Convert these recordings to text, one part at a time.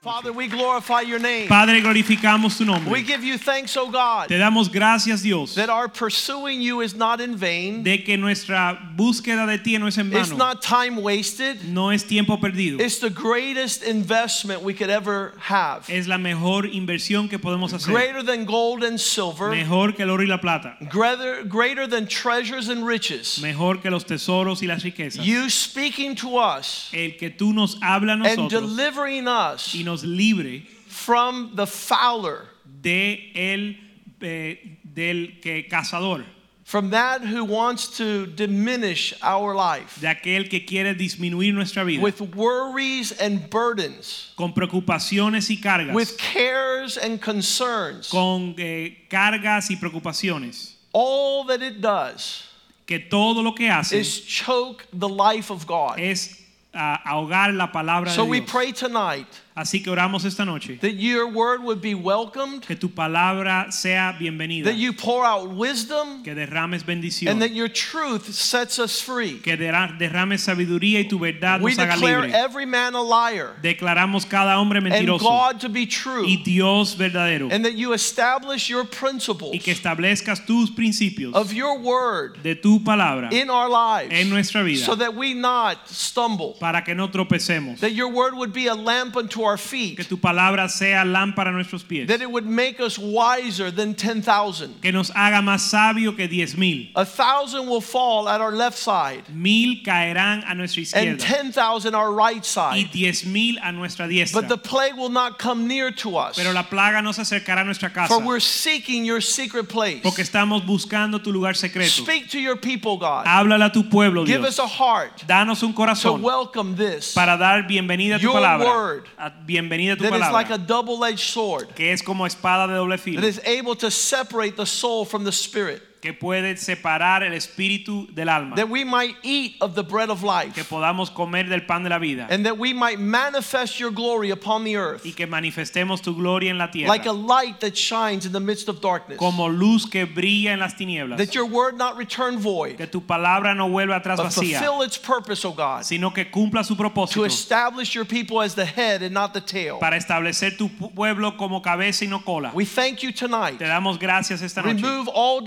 Father, we glorify your name. Padre, glorificamos tu nombre. We give you thanks, O God, Te damos gracias, Dios, that our pursuing you is not in vain. de que nuestra búsqueda de ti no es en vano. It's not time wasted. no es tiempo perdido. It's the greatest investment we could ever have. Es la mejor inversión que podemos hacer. Greater than gold and silver, Mejor que el oro y la plata. greater, greater than treasures and riches. Mejor que los tesoros y las riquezas. You speaking to us El que tú nos habla a and delivering us y nos libre from the fowler, de el eh, del que cazador, from that who wants to diminish our life de aquel que quiere disminuir nuestra vida with worries and burdens, con preocupaciones y cargas, with cares and concerns. con eh, cargas y preocupaciones, All that it does que todo lo que hace is choke the life of God. es ah, ahogar la palabra So de we pray tonight Así que oramos esta noche that your word would be welcomed, que tu palabra sea bienvenida, that you pour out wisdom, que derrames bendición, and that your truth sets us free. que derrames sabiduría y tu verdad We nos haga libre. We declare every man a liar Declaramos cada hombre mentiroso. and God to be true, y Dios verdadero and that you establish your principles. y que establezcas tus principios of your word de tu palabra in our lives en nuestra vida so that we not stumble, para que no tropecemos, that your word would be a lamp unto our feet, que tu palabra sea lámpara a nuestros pies, that it would make us wiser than 10,000. que nos haga más sabio que diez mil. A thousand will fall at our left side Mil caerán a nuestra and 10,000 our right side. diez mil a nuestra diestra. But the plague will not come near to us. Pero la plaga no se acercará a nuestra casa For we're seeking your secret place. porque estamos buscando tu lugar secreto. Speak to your people, God. Háblale a tu pueblo, Give Dios. us a heart Danos un to welcome this. para dar bienvenida a tu Your palabra. word A- Bienvenida a tu That is like a double edged sword Que es como espada de doble filo. is able to separate the soul from the spirit. Que puede separar el espíritu del alma. That we might eat of the bread of life. Que podamos comer del pan de la vida. And that we might manifest your glory upon the earth Y que manifestemos tu gloria en la tierra. like a light that shines in the midst of darkness. Como luz que brilla en las tinieblas. That your word not return void, Que tu palabra no vuelva atrás but vacía. fulfill its purpose, O God, Sino que cumpla su propósito. to establish your people as the head and not the tail. Para establecer tu pueblo como cabeza y no cola. We thank you tonight. Te damos gracias esta noche. Remove all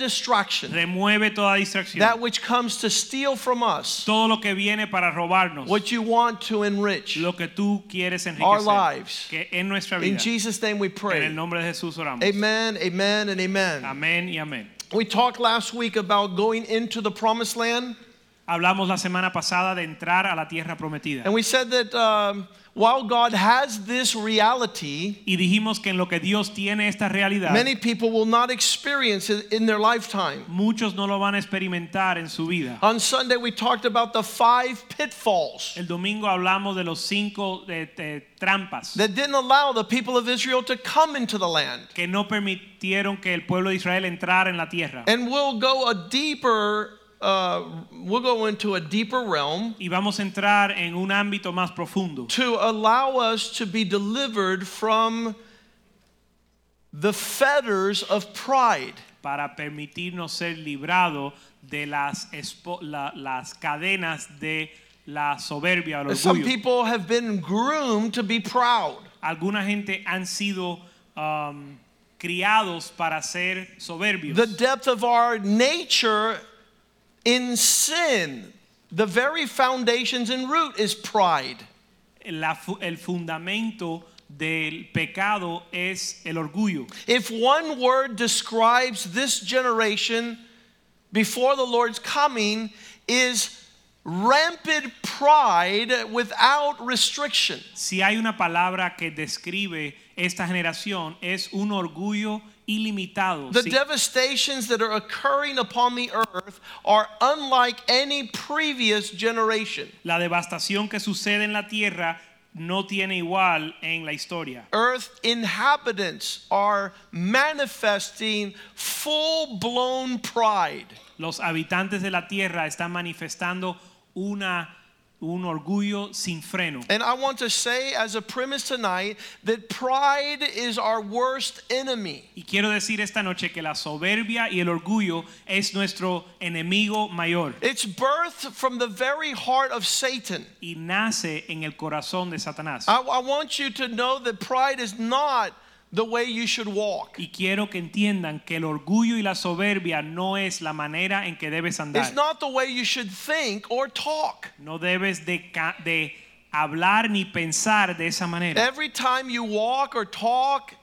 distraction, Remueve toda distracción. that which comes to steal from us Todo lo que viene para robarnos. what you want to enrich. Lo que tú quieres Our lives. Que en nuestra In. Jesus' name we En el pray. nombre de Jesús oramos. Amen, amen, and amen. Amén y amén. We talked last week about going into the promised land, Hablamos la semana pasada de entrar a la tierra prometida. and we said that um, while God has this reality, Y dijimos que en lo que Dios tiene esta realidad, many people will not experience it in their lifetime. muchos no lo van a experimentar en su vida. On Sunday, we talked about the five pitfalls El domingo hablamos de los cinco eh, eh, trampas that didn't allow the people of Israel to come into the land. que no permitieron que el pueblo de Israel entrara en la tierra. And we'll go a deeper, uh, we'll go into a deeper realm Y vamos a entrar en un ámbito más profundo to allow us to be delivered from the fetters of pride. para permitirnos ser librados de las, la- las cadenas de la soberbia o el Some people have been groomed to be proud. Alguna gente han sido um, criados para ser soberbios. The depth of our nature in sin, the very foundations and root is pride. La el fundamento del pecado es el orgullo. If one word describes this generation before the Lord's coming is rampant pride without restriction. Si hay una palabra que describe esta generación es un orgullo ilimitado. The Sí, devastations that are occurring upon the earth are unlike any previous generation. la devastación que sucede en la tierra no tiene igual en la historia. Earth inhabitants are manifesting full blown pride. Los habitantes de la tierra están manifestando una un orgullo sin freno. And I want to say, as a premise tonight, that pride is our worst enemy. Y quiero decir esta noche que la soberbia y el orgullo es nuestro enemigo mayor It's birthed from the very heart of Satan. y nace en el corazón de Satanás. I, I want you to know that pride is not the way you should walk. Y quiero que entiendan que el orgullo y la soberbia no es la manera en que debes It's andar. not the way you should think or talk. No debes de, de hablar ni pensar de esa manera. Every time you walk or talk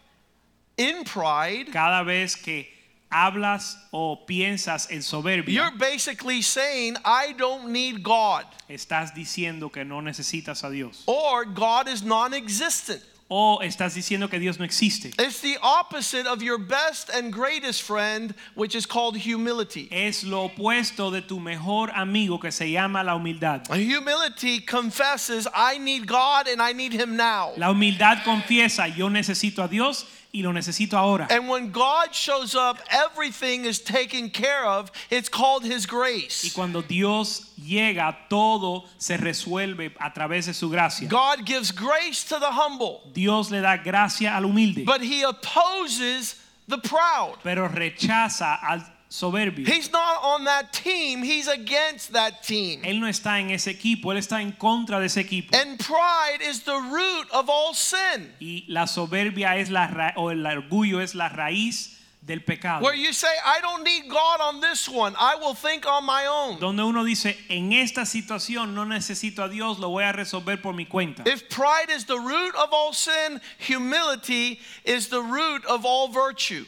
in pride, Cada vez que hablas o piensas en soberbia, you're basically saying, I don't need God, estás diciendo que no necesitas a Dios. or God is non existent. O estás diciendo que Dios no existe. It's the opposite of your best and greatest friend, which is called humility. Es lo opuesto de tu mejor amigo que se llama la humildad. Humility confesses, I need God and I need Him now. La humildad confiesa, yo necesito a Dios y lo necesito ahora. And when God shows up, everything is taken care of. It's called His grace. Y cuando Dios llega, todo se resuelve a través de su gracia. God gives grace to the humble, Dios le da gracia al humilde, but He opposes the proud. pero rechaza al soberbio. He's not on that team, He's against that team. Él no está en ese equipo, él está en contra de ese equipo. And pride is the root of all sin. Y la soberbia es la o el orgullo es la raíz del pecado. Where you say, I don't need God on this one, I will think on my own. Donde uno dice, en esta situación no necesito a Dios, lo voy a resolver por mi cuenta. If pride is the root of all sin, humility is the root of all virtue.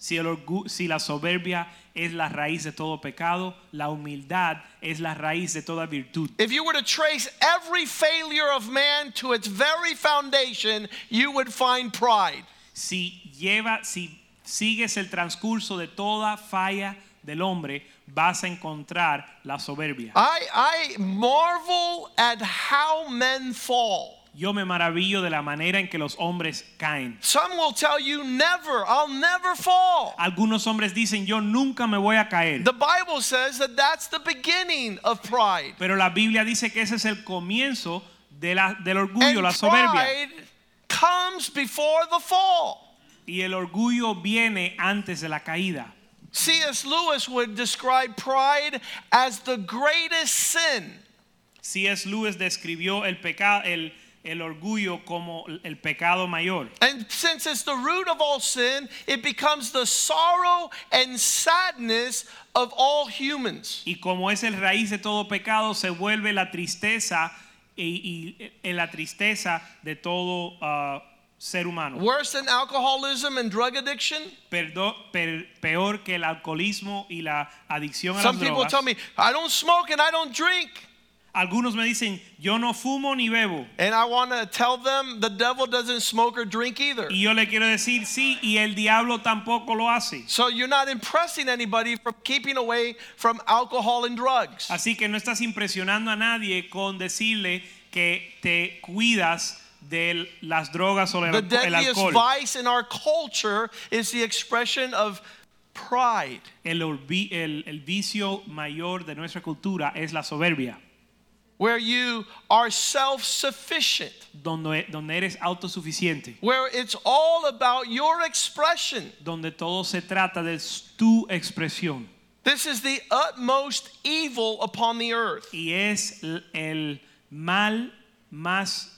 Si, el si la soberbia es la raíz de todo pecado, la humildad es la raíz de toda virtud. If you were to trace every failure of man to its very foundation, you would find pride. Si lleva, si sigues el transcurso de toda falla del hombre, vas a encontrar la soberbia. I, I marvel at how men fall. Yo me maravillo de la manera en que los hombres caen. Some will tell you, never, I'll never fall. Algunos hombres dicen, yo nunca me voy a caer. The Bible says that that's the beginning of pride. Pero la Biblia dice que ese es el comienzo de la, del orgullo, And la soberbia. pride comes before the fall. Y el orgullo viene antes de la caída. C.S. Lewis would describe pride as the greatest sin. C.S. Lewis describió el pecado, el, el orgullo como el pecado mayor. And since it's the root of all sin, it becomes the sorrow and sadness of all humans. Y como es el raíz de todo pecado, se vuelve la tristeza y, y- y la tristeza de todo ah, ser humano. Worse than alcoholism and drug addiction. Perdo- per- peor que el alcoholismo y la adicción a Some las people tell me, I don't smoke and I don't drink. Algunos me dicen, yo no fumo ni bebo. And I want to tell them the devil doesn't smoke or drink either. Y yo le quiero decir, sí, y el diablo tampoco lo hace. So you're not impressing anybody from keeping away from alcohol and drugs. Así que no estás impresionando a nadie con decirle que te cuidas de las drogas o el, The el alcohol. vice in our culture is the expression of pride. El, el- el vicio mayor de nuestra cultura es la soberbia, where you are self sufficient, donde, donde eres autosuficiente, where it's all about your expression. donde todo se trata de tu expresión. This is the utmost evil upon the earth. Y es el mal más,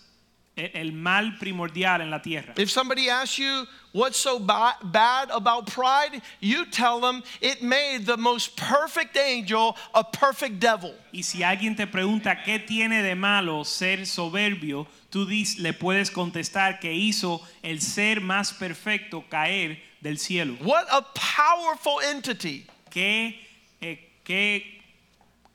el mal primordial en la tierra. If somebody asks you what's so ba- bad about pride, you tell them it made the most perfect angel a perfect devil. Y si alguien te pregunta qué tiene de malo ser soberbio, tú dis- le puedes contestar que hizo el ser más perfecto caer del cielo. What a powerful entity. Qué, eh, qué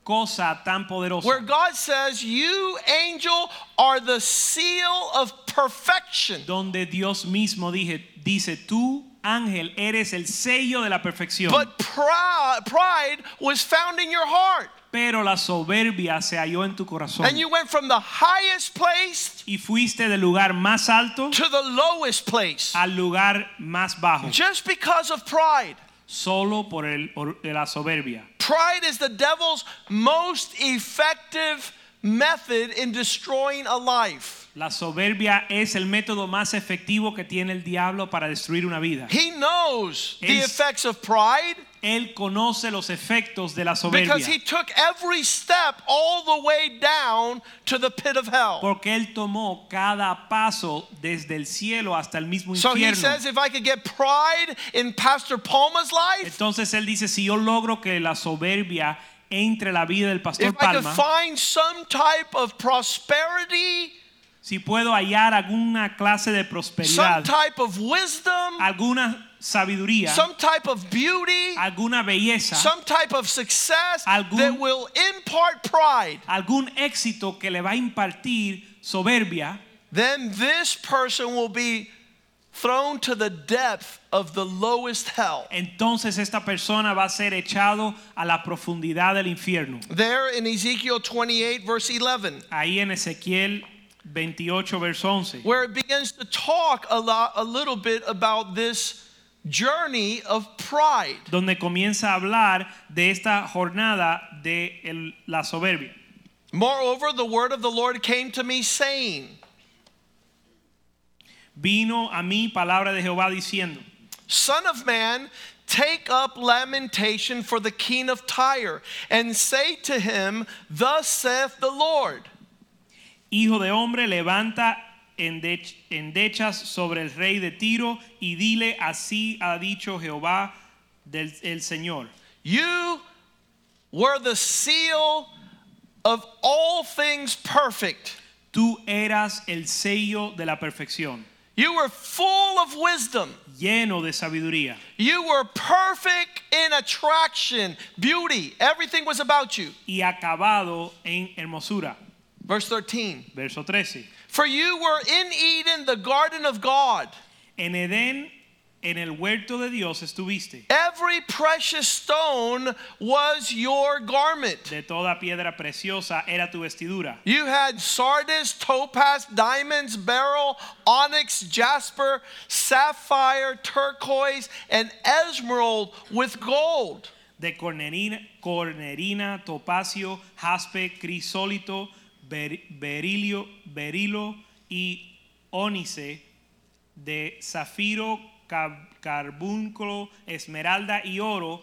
cosa tan poderosa. Where God says, You, angel, are the seal of perfection. donde Dios mismo dije, dice, tú, ángel, eres el sello de la perfección. But pride, pride was found in your heart. pero la soberbia se halló en tu corazón. And you went from the highest place Y fuiste del lugar más alto to the lowest place al lugar más bajo, just because of pride. Solo por el, por la soberbia. Pride is the devil's most effective method in destroying a life. La soberbia es el método más efectivo que tiene el diablo para destruir una vida. He knows the effects of pride Él conoce los efectos de la soberbia because he took every step all the way down to the pit of hell. porque él tomó cada paso desde el cielo hasta el mismo So he infierno. says, if I could get pride in Pastor Palma's life, Entonces él dice, si yo logro que la soberbia entre la vida del pastor if I could Palma, find some type of prosperity, si puedo hallar alguna clase de some prosperidad, type of wisdom, alguna sabiduría, some type of beauty, alguna belleza, some type of success Algún- that will impart pride, algún éxito que le va a impartir soberbia, then this person will be thrown to the depth of the lowest hell. entonces esta persona va a ser echado a la profundidad del infierno. There in Ezekiel 28, verse 11, Ahí en Ezequiel 28, verso 11. where it begins to talk a, lot, a little bit about this journey of pride. donde comienza a hablar de esta jornada de el- la soberbia. Moreover, the word of the Lord came to me, saying, Vino a mí palabra de Jehová diciendo, Son of man, take up lamentation for the king of Tyre, and say to him, Thus saith the Lord. Hijo de hombre, levanta endechas sobre el rey de Tiro y dile, así ha dicho Jehová del el Señor. You were the seal of all things perfect. Tú eras el sello de la perfección, You were full of wisdom. lleno de sabiduría. You were perfect in attraction, beauty. Everything was about you. y acabado en hermosura. Verse 13. Verso 13. For you were in Eden, the garden of God. En Edén, en el huerto de Dios estuviste. Every precious stone was your garment. De toda piedra preciosa era tu vestidura. You had sardius, topaz, diamonds, beryl, onyx, jasper, sapphire, turquoise, and emerald with gold. De cornerina, cornerina topacio, jaspe, crisólito, ber- berilio, berilo y ónice. De zafiro, cab- carbúnculo, esmeralda y oro.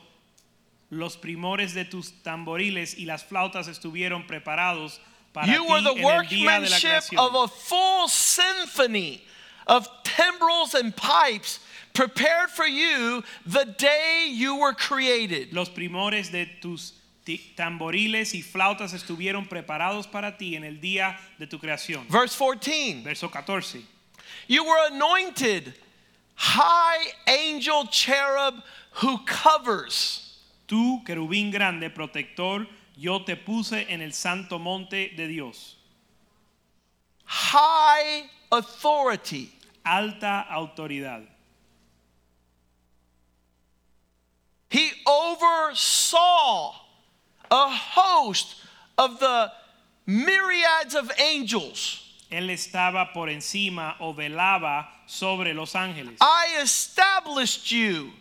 Los primores de tus tamboriles y las flautas estuvieron preparados para You ti were the en el día de la creación. of a full symphony of timbrels and pipes prepared for you the day you were created. Los primores de tus tamboriles y flautas estuvieron preparados para ti en el día de tu creación. Verse 14 Verso 14. You were anointed, high angel cherub who covers. Tú, querubín grande, protector, yo te puse en el santo monte de Dios. High authority. Alta autoridad. He oversaw a host of the myriads of angels. Él estaba por encima o velaba sobre los ángeles. I established you.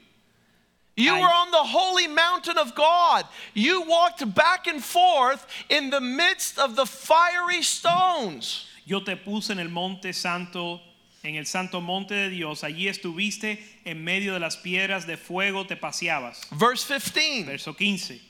You I- were on the holy mountain of God. You walked back and forth in the midst of the fiery stones. Yo te puse en el monte santo, en el santo monte de Dios. Allí estuviste en medio de las piedras de fuego, te paseabas. Verse 15. Verso 15.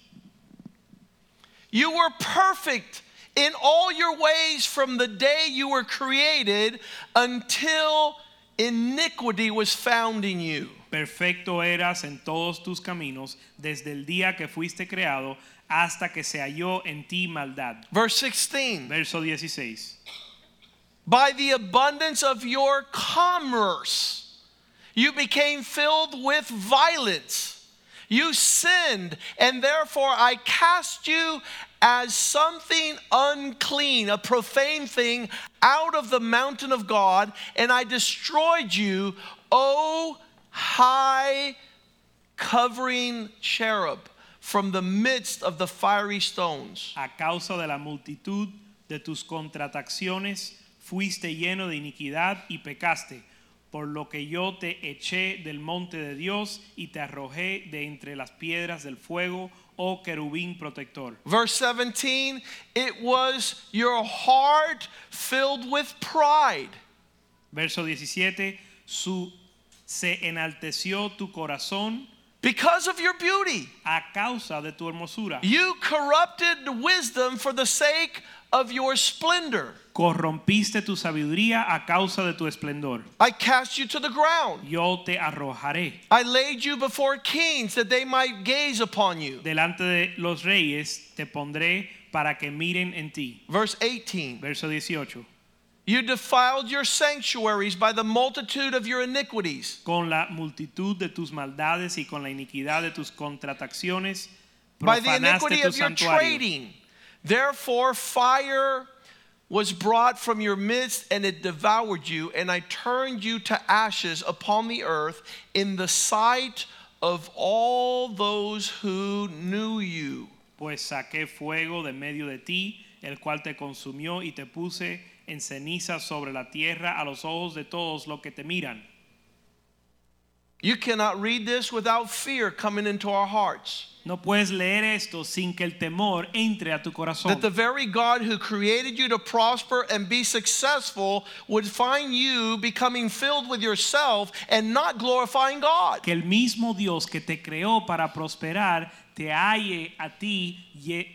You were perfect in all your ways from the day you were created until iniquity was found in you. Perfecto eras en todos tus caminos desde el día que fuiste creado hasta que se halló en ti maldad. Verse 16. Verso 16. By the abundance of your commerce, you became filled with violence. You sinned, and therefore I cast you as something unclean, a profane thing, out of the mountain of God, and I destroyed you, O high covering cherub. from the midst of the fiery stones. A causa de la multitud de tus contrataciones fuiste lleno de iniquidad y pecaste, por lo que yo te eché del monte de Dios y te arrojé de entre las piedras del fuego, oh querubín protector. Verse 17, it was your heart filled with pride. Verso 17, su, se enalteció tu corazón Because of your beauty, a causa de tu hermosura. you corrupted wisdom for the sake of your splendor. Corrompiste tu sabiduría a causa de tu esplendor. I cast you to the ground. Yo te arrojaré I laid you before kings that they might gaze upon you. delante de los reyes, te pondré para que miren en ti. Verse 18 Verso 18. You defiled your sanctuaries by the multitude of your iniquities. Con la multitud de tus maldades y con la iniquidad de tus contrataciones, by the iniquity of your trading. Therefore, fire was brought from your midst, and it devoured you, and I turned you to ashes upon the earth in the sight of all those who knew you. Pues saqué fuego de medio de ti, el cual te consumió y te puse en ceniza sobre la tierra a los ojos de todos los que te miran. You cannot read this without fear coming into our hearts. No puedes leer esto sin que el temor entre a tu corazón. That the very God who created you to prosper and be successful would find you becoming filled with yourself and not glorifying God. que el mismo Dios que te creó para prosperar te halle a ti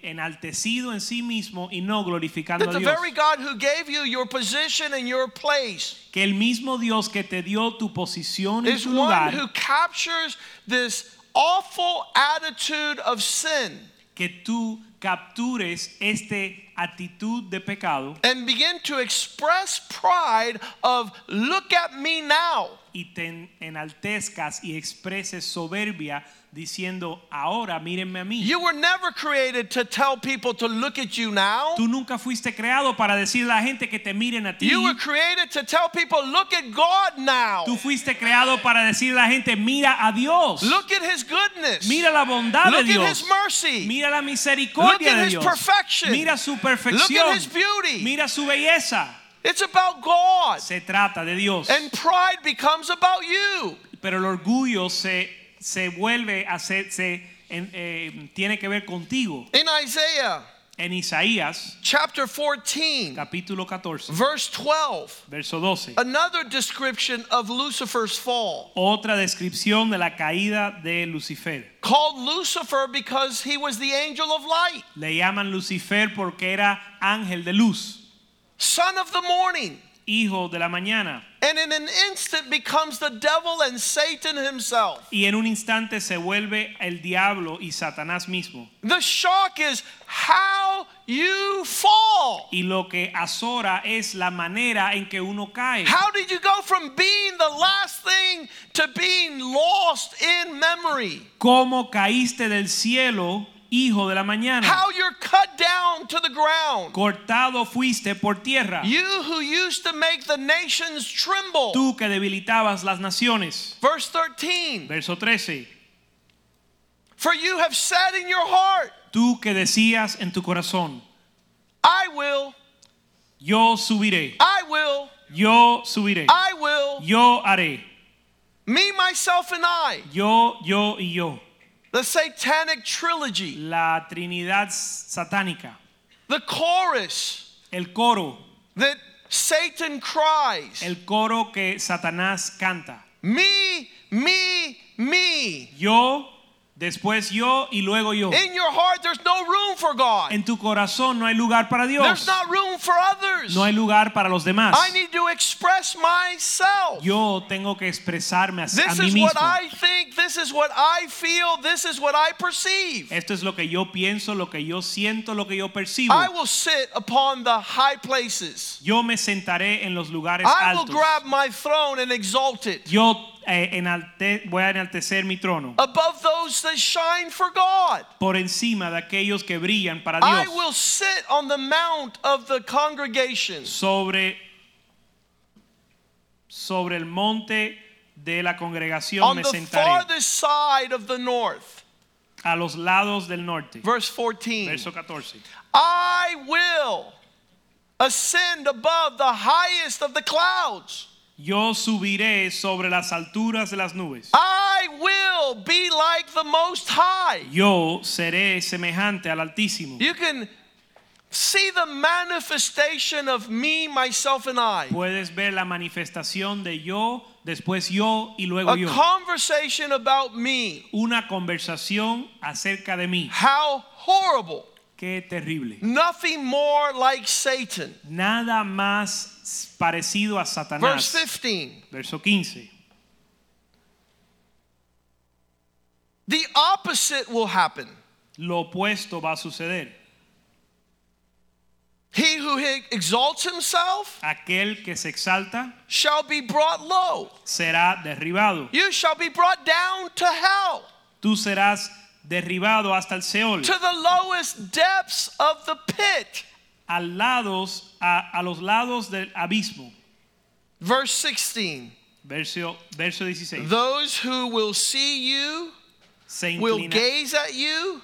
enaltecido en sí mismo y no glorificando That a the Dios. very God who gave you your position and your place Que el mismo Dios que te dio tu posición is tu lugar, who captures this awful attitude of sin que tú captures este actitud de pecado and begin to express pride of look at me now. y te en- enaltezcas y expreses soberbia diciendo, ahora mírenme a mí. You were never created to tell people to look at you now. Tú nunca fuiste creado para decirle a la gente que te miren a ti. You were created to tell people look at God now. Tú fuiste creado para decirle a la gente, mira a Dios. Look at his goodness. Mira la bondad Look de at Dios. his mercy. Mira la Look misericordia at de his Dios. perfection. Mira su Look perfección. at his beauty. Mira su belleza. It's about God. Se trata de Dios. And pride becomes about you. Pero el orgullo se, se vuelve a ser, se, en- eh, tiene que ver contigo. In Isaiah En Isaías, chapter 14, capítulo 14, verse 12, verso 12. another description of Lucifer's fall. Otra descripción de la caída de Lucifer. Called Lucifer because he was the angel of light, Le llaman Lucifer porque era ángel de luz, son of the morning, hijo de la mañana. and in an instant becomes the devil and Satan himself. Y en un instante se vuelve el diablo y Satanás mismo. The shock is how you fall. Y lo que azora es la manera en que uno cae. How did you go from being the last thing to being lost in memory? ¿Cómo caíste del cielo, hijo de la mañana? How you're cut down to the ground. Cortado fuiste por tierra. You who used to make the nations tremble. Tú que debilitabas las naciones. Verse 13 Verso 13. For you have said in your heart, Tú que decías en tu corazón, I will, yo subiré, I will, yo subiré, I will, yo haré, me, myself, and I. yo, yo y yo. The satanic trilogy, La Trinidad satánica, the chorus. El coro, that Satan cries, el coro que Satanás canta. me, me, me. Yo, después yo y luego yo. In your heart, there's no room for God. En tu corazón no hay lugar para There's Dios. not room for others. No hay lugar para los demás. I need to express myself. Yo tengo que expresarme a, a This mí is mismo. what I think. This is what I feel. This is what I perceive. Esto es lo que yo pienso, lo que yo siento, lo que yo percibo. I will sit upon the high places. Yo me sentaré en los lugares I will altos. grab my throne and exalt it Yo Eh, enalte- voy a enaltecer mi trono above those that shine for God. por encima de aquellos que brillan para Dios. I will sit on the mount of the congregation. Sobre sobre el monte de la congregación On me the sentaré. farthest side of the north. a los lados del norte. Verse 14. Verso 14. I will ascend above the highest of the clouds. Yo subiré sobre las alturas de las nubes. I will be like the Most High. Yo seré semejante al Altísimo. You can see the manifestation of me, myself, and I. Puedes ver la manifestación de yo, después yo y luego A yo. conversation about me. Una conversación acerca de mí. How horrible. Qué terrible. Nothing more like Satan. Nada más parecido a Verse Satanás. 15. Verso 15. The opposite will happen. Lo opuesto va a suceder. He who exalts himself Aquel que se exalta shall be brought low. será derribado. You shall be brought down to hell, Tú serás derribado hasta el Seol. to the lowest depths of the pit. Al lados, a, a los lados del abismo. Verse 16. Verso, verso 16. Those who will see you will gaze at you,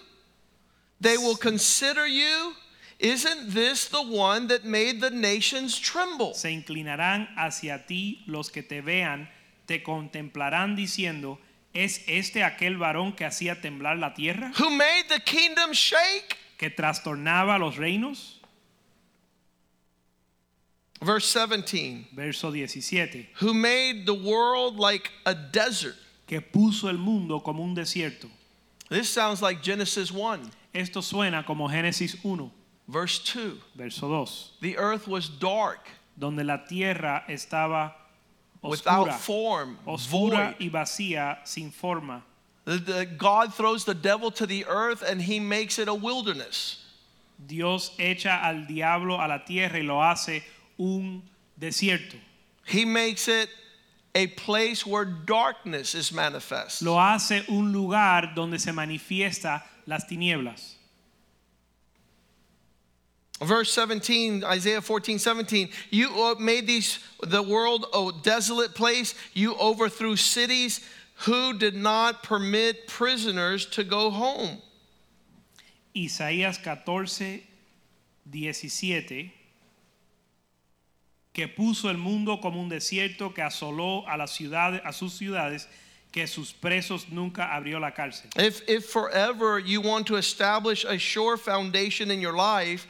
they will consider you. Isn't this the one that made the nations tremble? se inclinarán hacia ti los que te vean, te contemplarán diciendo, ¿es este aquel varón que hacía temblar la tierra? Who made the kingdom shake? ¿Que trastornaba los reinos? Verse 17. Verso 17. Who made the world like a desert? Que puso el mundo como un desierto. This sounds like Genesis 1, Esto suena como Génesis 1, verse 2. verso 2, The earth was dark, donde la tierra estaba oscura. without form, oscura void. y vacía, sin forma. The- the- God throws the devil to the earth and he makes it a wilderness. Dios echa al diablo a la tierra y lo hace un desierto. He makes it a place where darkness is manifest. Lo hace un lugar donde se manifiesta las tinieblas. Verse 17, Isaiah 14, 17. You uh, made these the world a desolate place. You overthrew cities who did not permit prisoners to go home. Isaías 14, 17, que puso el mundo como un desierto, que asoló a, las ciudades, a sus ciudades, que sus presos nunca abrió la cárcel. If, if forever you want to establish a sure foundation in your life,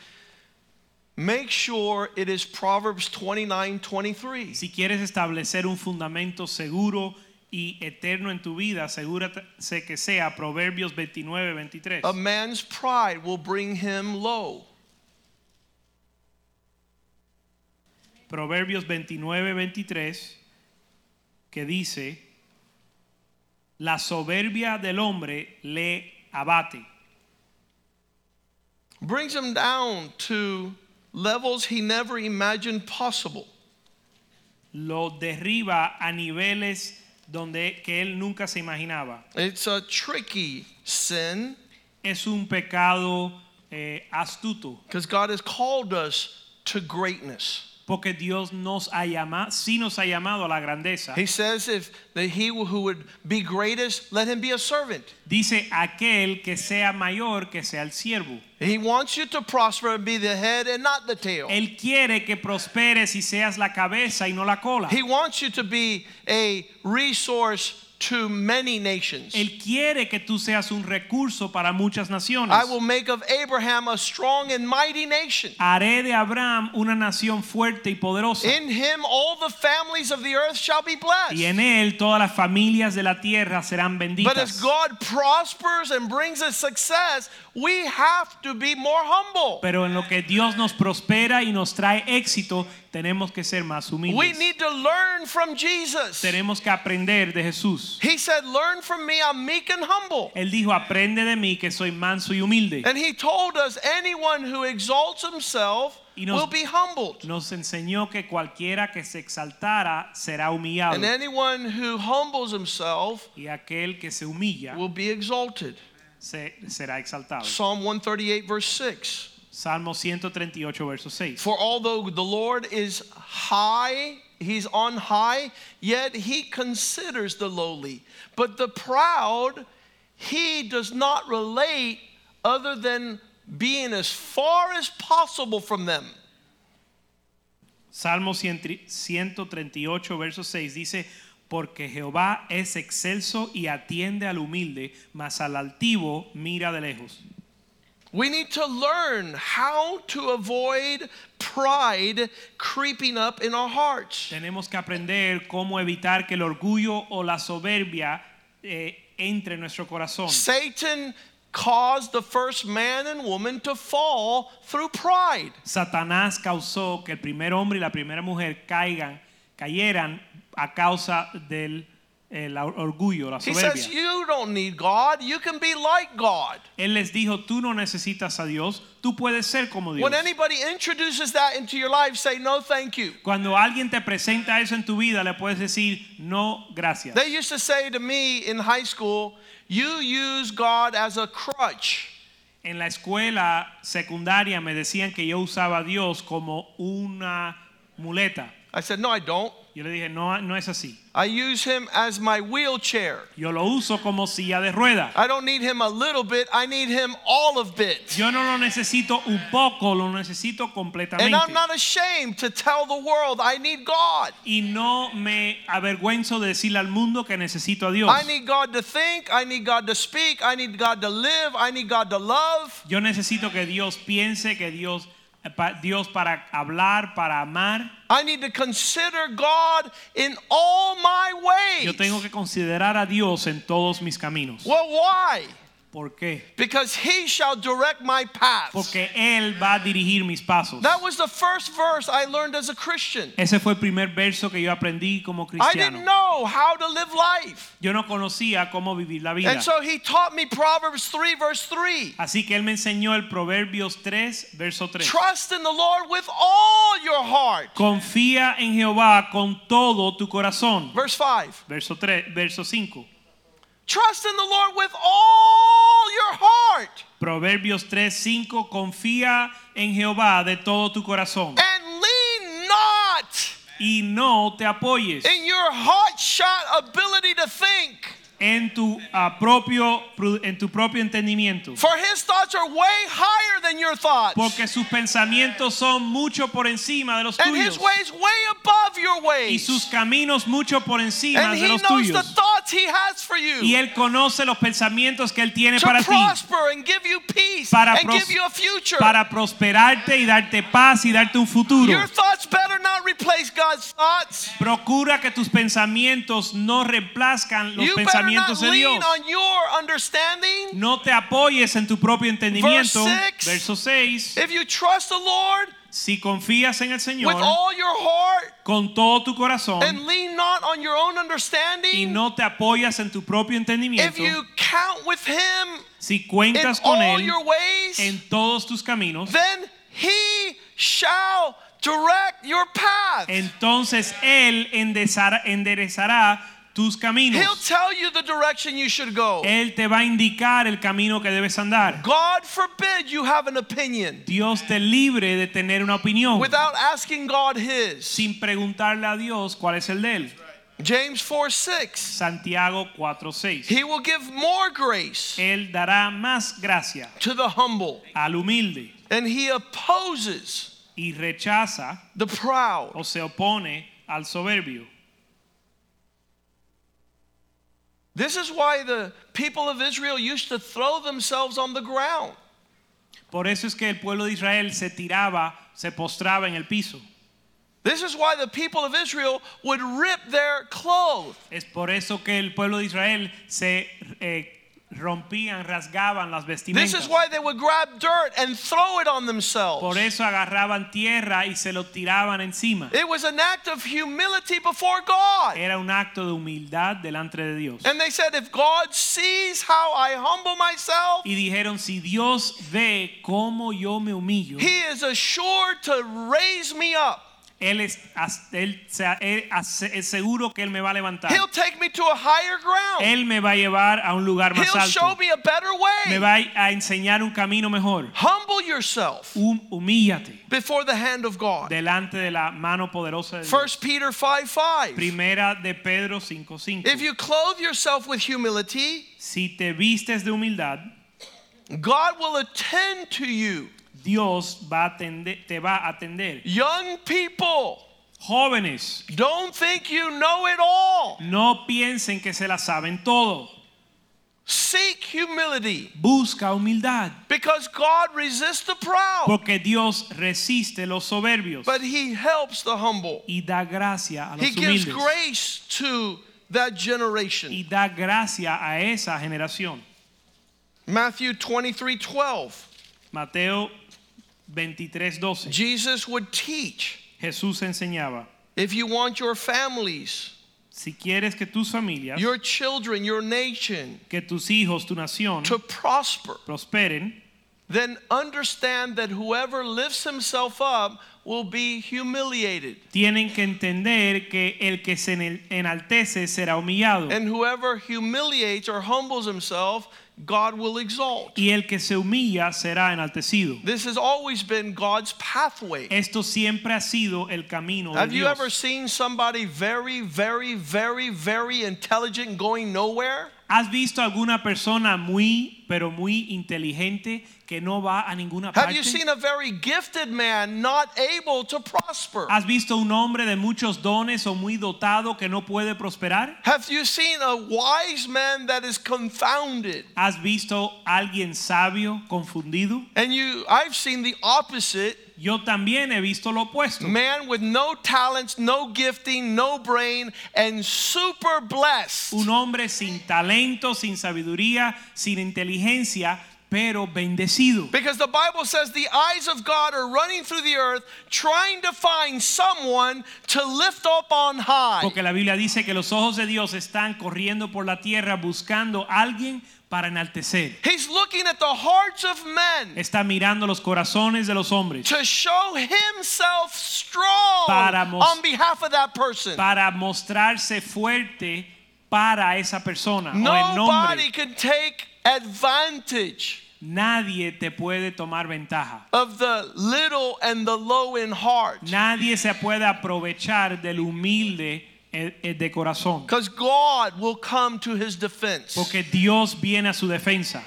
make sure it is Proverbs 29, 23. Si quieres establecer un fundamento seguro y eterno en tu vida, asegúrate que sea Proverbios 29, 23. A man's pride will bring him low. Proverbios 29, 23, que dice, la soberbia del hombre le abate, Brings him down to levels he never imagined possible. lo derriba a niveles donde que él nunca se imaginaba. It's a tricky sin Es un pecado eh, astuto, because God has called us to greatness. Porque Dios nos ha llamado, sí nos ha llamado a la grandeza. He says, if the, he who would be greatest, let him be a servant. Dice aquel que sea mayor que sea el siervo. He wants you to prosper and be the head and not the tail. Él quiere que prosperes y seas la cabeza y no la cola. He wants you to be a resource to many nations. Él quiere que tú seas un recurso para muchas naciones. I will make of Abraham a strong and mighty nation. Haré de Abraham una nación fuerte y poderosa. In him all the families of the earth shall be blessed. Y en él todas las familias de la tierra serán But as. God prospers and brings us success, we have to be more humble. Pero en lo que Dios nos prospera y nos trae éxito, tenemos que ser más We need to learn from Jesus. Tenemos que aprender de Jesús. He said, Learn from me, I'm meek and humble. Él dijo, aprende de mí que soy manso y humilde. And he told us, Anyone who exalts himself Y nos- will be humbled. Nos enseñó que cualquiera que se exaltara será humillado. And anyone who humbles himself Y aquel que se humilla will be exalted. se- será exaltado. Psalm 138, verse 6. Salmo 138, verso 6. For although the Lord is high, he's on high, yet he considers the lowly. But the proud he does not relate other than being as far as possible from them. Salmo 138, verso 6 dice, porque Jehová es excelso y atiende al humilde, mas al altivo mira de lejos. We need to learn how to avoid pride creeping up in our hearts. Tenemos que aprender cómo evitar que el orgullo o la soberbia eh, entre en nuestro corazón. Satan caused the first man and woman to fall through pride. Satanás causó que el primer hombre y la primera mujer caigan, cayeran a causa del el orgullo, la He soberbia. says, You don't need God, you can be like God. Él les dijo, tú no necesitas a Dios, tú puedes ser como Dios. When anybody introduces that into your life, say, No, thank you. Cuando alguien te presenta eso en tu vida, le puedes decir, no, gracias. They used to say to me in high school, You use God as a crutch. En la escuela secundaria me decían que yo usaba a Dios como una muleta. I said, No, I don't. Yo le dije, no, no es así. I use him as my wheelchair. Yo lo uso como silla de rueda. I don't need him a little bit, I need him all of it. Yo no lo necesito un poco, lo necesito completamente. And I'm not ashamed to tell the world I need God. y no me avergüenzo de decirle al mundo que necesito a Dios. I need God to think, I need God to speak, I need God to live, I need God to love. Yo necesito que Dios piense, que Dios, Dios para hablar, para amar. I need to consider God in all my Yo ways. tengo que considerar a Dios en todos mis caminos. Well, why? ¿Por qué? Because he shall direct my paths. Porque Él va a dirigir mis pasos. That was the first verse I learned as a Christian. Ese fue el primer verso que yo aprendí como cristiano. I didn't know how to live life. Yo no conocía cómo vivir la vida. And so he taught me Proverbs 3, verse 3. Así que Él me enseñó el Proverbios 3, verso 3. Trust in the Lord with all your heart. Confía en Jehová con todo tu corazón. Verse 5. Verso 3, verso 5. Trust in the Lord with all your heart Proverbios 3, 5. Confía en Jehová de todo tu corazón and lean not y no te apoyes in your hotshot ability to think. En tu propio en tu propio entendimiento. For his thoughts are way higher than your thoughts. Porque sus pensamientos son mucho por encima de los And his tuyos ways way above your y ways. sus caminos mucho por encima And de he los knows the tuyos. thoughts he has for Y you él conoce los pensamientos que él tiene to para ti, prosper and give you peace Para and pros- give you a future. para prosperarte y darte paz y darte un futuro. Your thoughts better not replace God's thoughts. Procura que tus pensamientos no reemplazcan los You pensamientos de lean Dios. on your understanding. No te apoyes en tu propio entendimiento. Six. Verso 6. If you trust the Lord Si confías en el Señor with all your heart con todo tu corazón and lean not on your own understanding, y no te apoyas en tu propio entendimiento, if you count with Him si in cuentas con all Él your ways, en todos tus caminos, then He shall direct your path. entonces Él enderezará tus He'll tell you the direction you should go. Él te va a indicar el camino que debes andar. God forbid you have an opinion Dios te libre de tener una opinión without asking God His. sin preguntarle a Dios cuál es el de Él. James 4 6. Santiago 4:6. He will give more grace Él dará más gracia to the humble, al humilde and He opposes y rechaza the proud. o se opone al soberbio. This is why the people of Israel used to throw themselves on the ground. Por eso es que el pueblo de Israel se tiraba, se postraba en el piso. This is why the people of Israel would rip their clothes. Es por eso que el pueblo de Israel se eh, rompían, rasgaban las This is why they would grab dirt and throw it on themselves. Por eso agarraban tierra y se lo tiraban encima. It was an act of humility before God. Era un acto de humildad delante de Dios. And they said, if God sees how I humble myself, Y dijeron, si Dios ve cómo yo me humillo, He is assured to raise me up. Él es, él seguro que Él me va a levantar. He'll take me to a higher ground. Él me va a llevar a un lugar más He'll show alto. me a better Me way. va a enseñar un camino mejor. Humble yourself Hum- humíllate before the hand of God. delante de la mano poderosa de Dios. 1 Peter 5 5. Primera de Pedro 5:5. If you clothe yourself with humility, Si te vistes de humildad, God will attend to you. Dios va a atender, te va a atender. Young people, Jóvenes, don't think you know it all. no piensen que se la saben todo. Seek humility Busca humildad, because God resists the proud, porque Dios resiste los soberbios but He helps the humble. y da gracia a He los gives humildes grace to that generation. y da gracia a esa generación. Matthew 23 12. Mateo 23:12. Jesus would teach Jesús enseñaba, if you want your families, si quieres que tus familias, your children, your nation que tus hijos, tu nación to prosper, prosperen, then understand that whoever lifts himself up will be humiliated, tienen que entender que el que se enaltece será humillado. And whoever humiliates or humbles himself, God will exalt. y el que se humilla será enaltecido. This has always been God's pathway. Esto siempre ha sido el camino de Have you ever seen somebody very, very, very, very intelligent going nowhere? ¿Has visto alguna persona muy, pero muy inteligente que no va a ninguna Have you seen a very gifted man not able to prosper? ¿Has visto un hombre de muchos dones o muy dotado que no puede prosperar? Have you seen a wise man that is confounded? ¿Has visto alguien sabio confundido? And you I've seen the opposite, Yo también he visto lo opuesto. man with no talents, no gifting, no brain and super blessed. Un hombre sin talento, sin sabiduría, sin inteligencia, pero bendecido. Because the Bible says the eyes of God are running through the earth trying to find someone to lift up on high. Porque la Biblia dice que los ojos de Dios están corriendo por la tierra buscando a alguien para enaltecer. He's looking at the hearts of men Está mirando los corazones de los hombres to show himself strong Para on behalf of that person. para mostrarse fuerte para esa persona o en Nobody nombre. can take advantage Nadie te puede tomar ventaja. of the little and the low in heart. Nadie se puede aprovechar del humilde eh, eh, de corazón. Because God will come to his defense. Porque Dios viene a su defensa.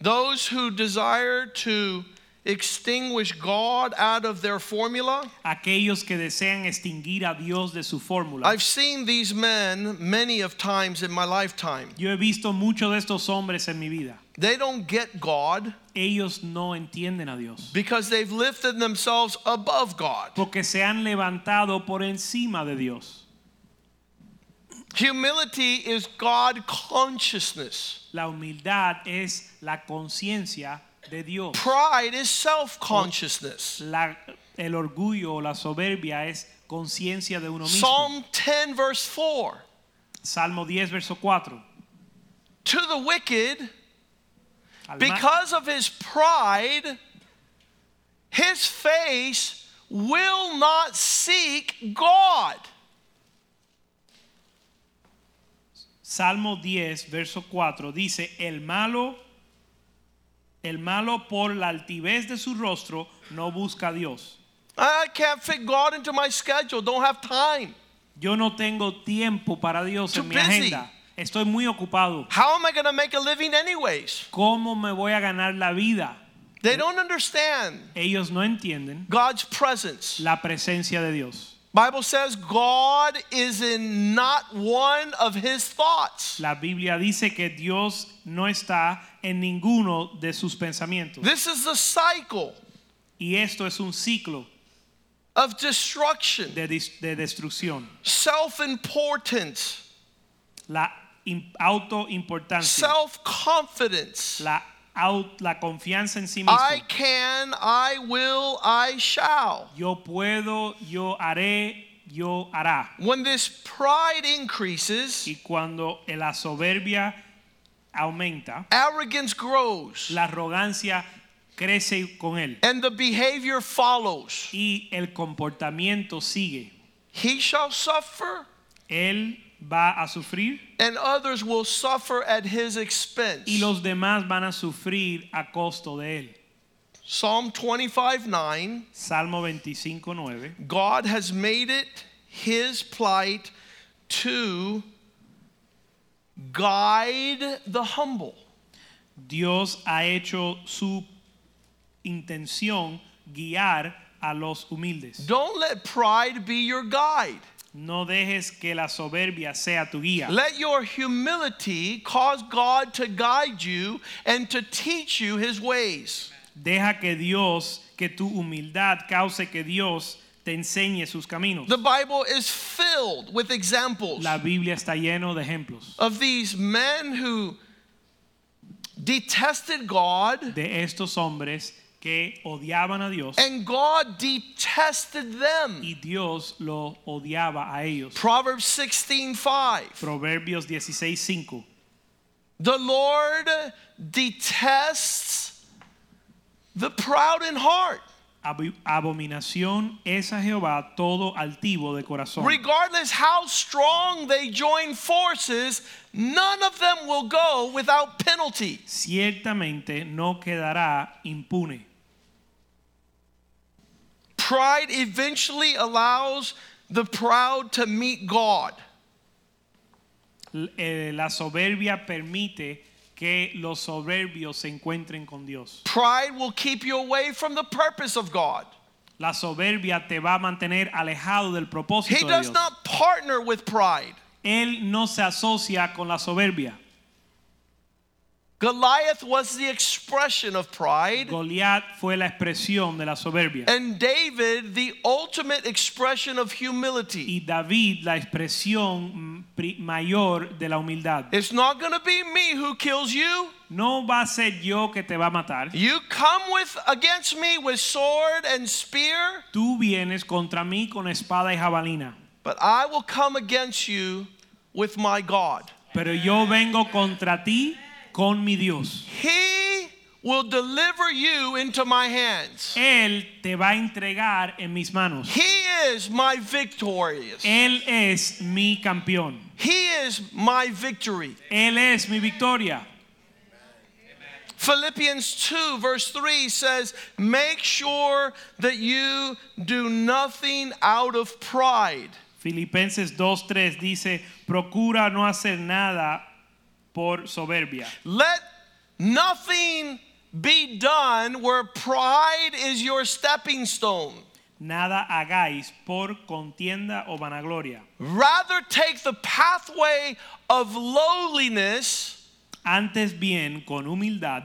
Those who desire to extinguish God out of their formula, Aquellos que desean extinguir a Dios de su fórmula. I've seen these men many of times in my lifetime. Yo he visto muchos de estos hombres en mi vida. They don't get God Ellos no entienden a Dios. because they've lifted themselves above God. Porque se han levantado por encima de Dios. Humility is God consciousness. La humildad es la conciencia de Dios. Pride is self consciousness. La- el orgullo o la soberbia es conciencia de uno mismo. Psalm 10, verse 4. Salmo 10, verso 4. To the wicked, because of his pride, his face will not seek God. Salmo 10, verso 4 dice, el malo, el malo por la altivez de su rostro no busca a Dios. I can't fit God into my schedule, don't have time. Yo no tengo tiempo para Dios Too en mi busy. agenda. Estoy muy ocupado. How am I going to make a living, anyways? ¿Cómo me voy a ganar la vida? They don't understand Ellos no entienden God's presence. la presencia de Dios. Bible says God is in not one of his thoughts. La Biblia dice que Dios no está en ninguno de sus pensamientos. This is the cycle Y esto es un ciclo of destruction, de, de destrucción. self-importance, La im- autoimportancia. self-confidence. La, la confianza en sí mismo. I can, I will, I shall. Yo puedo, yo haré, yo hará. When this pride increases, Y cuando la soberbia aumenta, arrogance grows, la arrogancia crece con él. and the behavior follows. Y el comportamiento sigue. He shall suffer, Él va a sufrir and others will suffer at his expense. y los demás van a sufrir a costo de él. Psalm 25 9 Salmo 25, 9. God has made it his plight to guide the humble. Dios ha hecho su intención guiar a los humildes. Don't let pride be your guide. No dejes que la soberbia sea tu guía. Let your humility cause God to guide you and to teach you his ways. Deja que Dios, que tu humildad cause que Dios te enseñe sus caminos. The Bible is filled with examples La Biblia está lleno de ejemplos of these men who detested God de estos hombres que odiaban a Dios and God detested them. y Dios lo odiaba a ellos. Proverbs 16:5. Proverbios 16:5. The Lord detests the proud in heart. Ab- Abominación es a Jehová todo altivo de corazón. Regardless how strong they join forces, none of them will go without penalty. Ciertamente no quedará impune. Pride eventually allows the proud to meet God. Eh, La soberbia permite que los soberbios se encuentren con Dios. Pride will keep you away from the purpose of God. La soberbia te va a mantener alejado del propósito He de does Dios. not partner with pride. Él no se asocia con la soberbia. Goliath was the expression of pride, Goliat fue la expresión de la soberbia and David the ultimate expression of humility. y David la expresión mayor de la humildad. It's not going to be me who kills you. No va a ser yo que te va a matar. You come with against me with sword and spear, Tú vienes contra mí con espada y jabalina, but I will come against you with my God. pero yo vengo contra ti con mi Dios. He will deliver you into my hands. Él te va a entregar en mis manos. He is my victorious. Él es mi campeón. He is my victory. Él es mi victoria. Philippians 2, verse 3 says, Make sure that you do nothing out of pride. Filipenses 2:3 dice, procura no hacer nada por soberbia. Let nothing be done where pride is your stepping stone. Nada hagáis por contienda o vanagloria. Rather, take the pathway of lowliness, Antes bien, con humildad,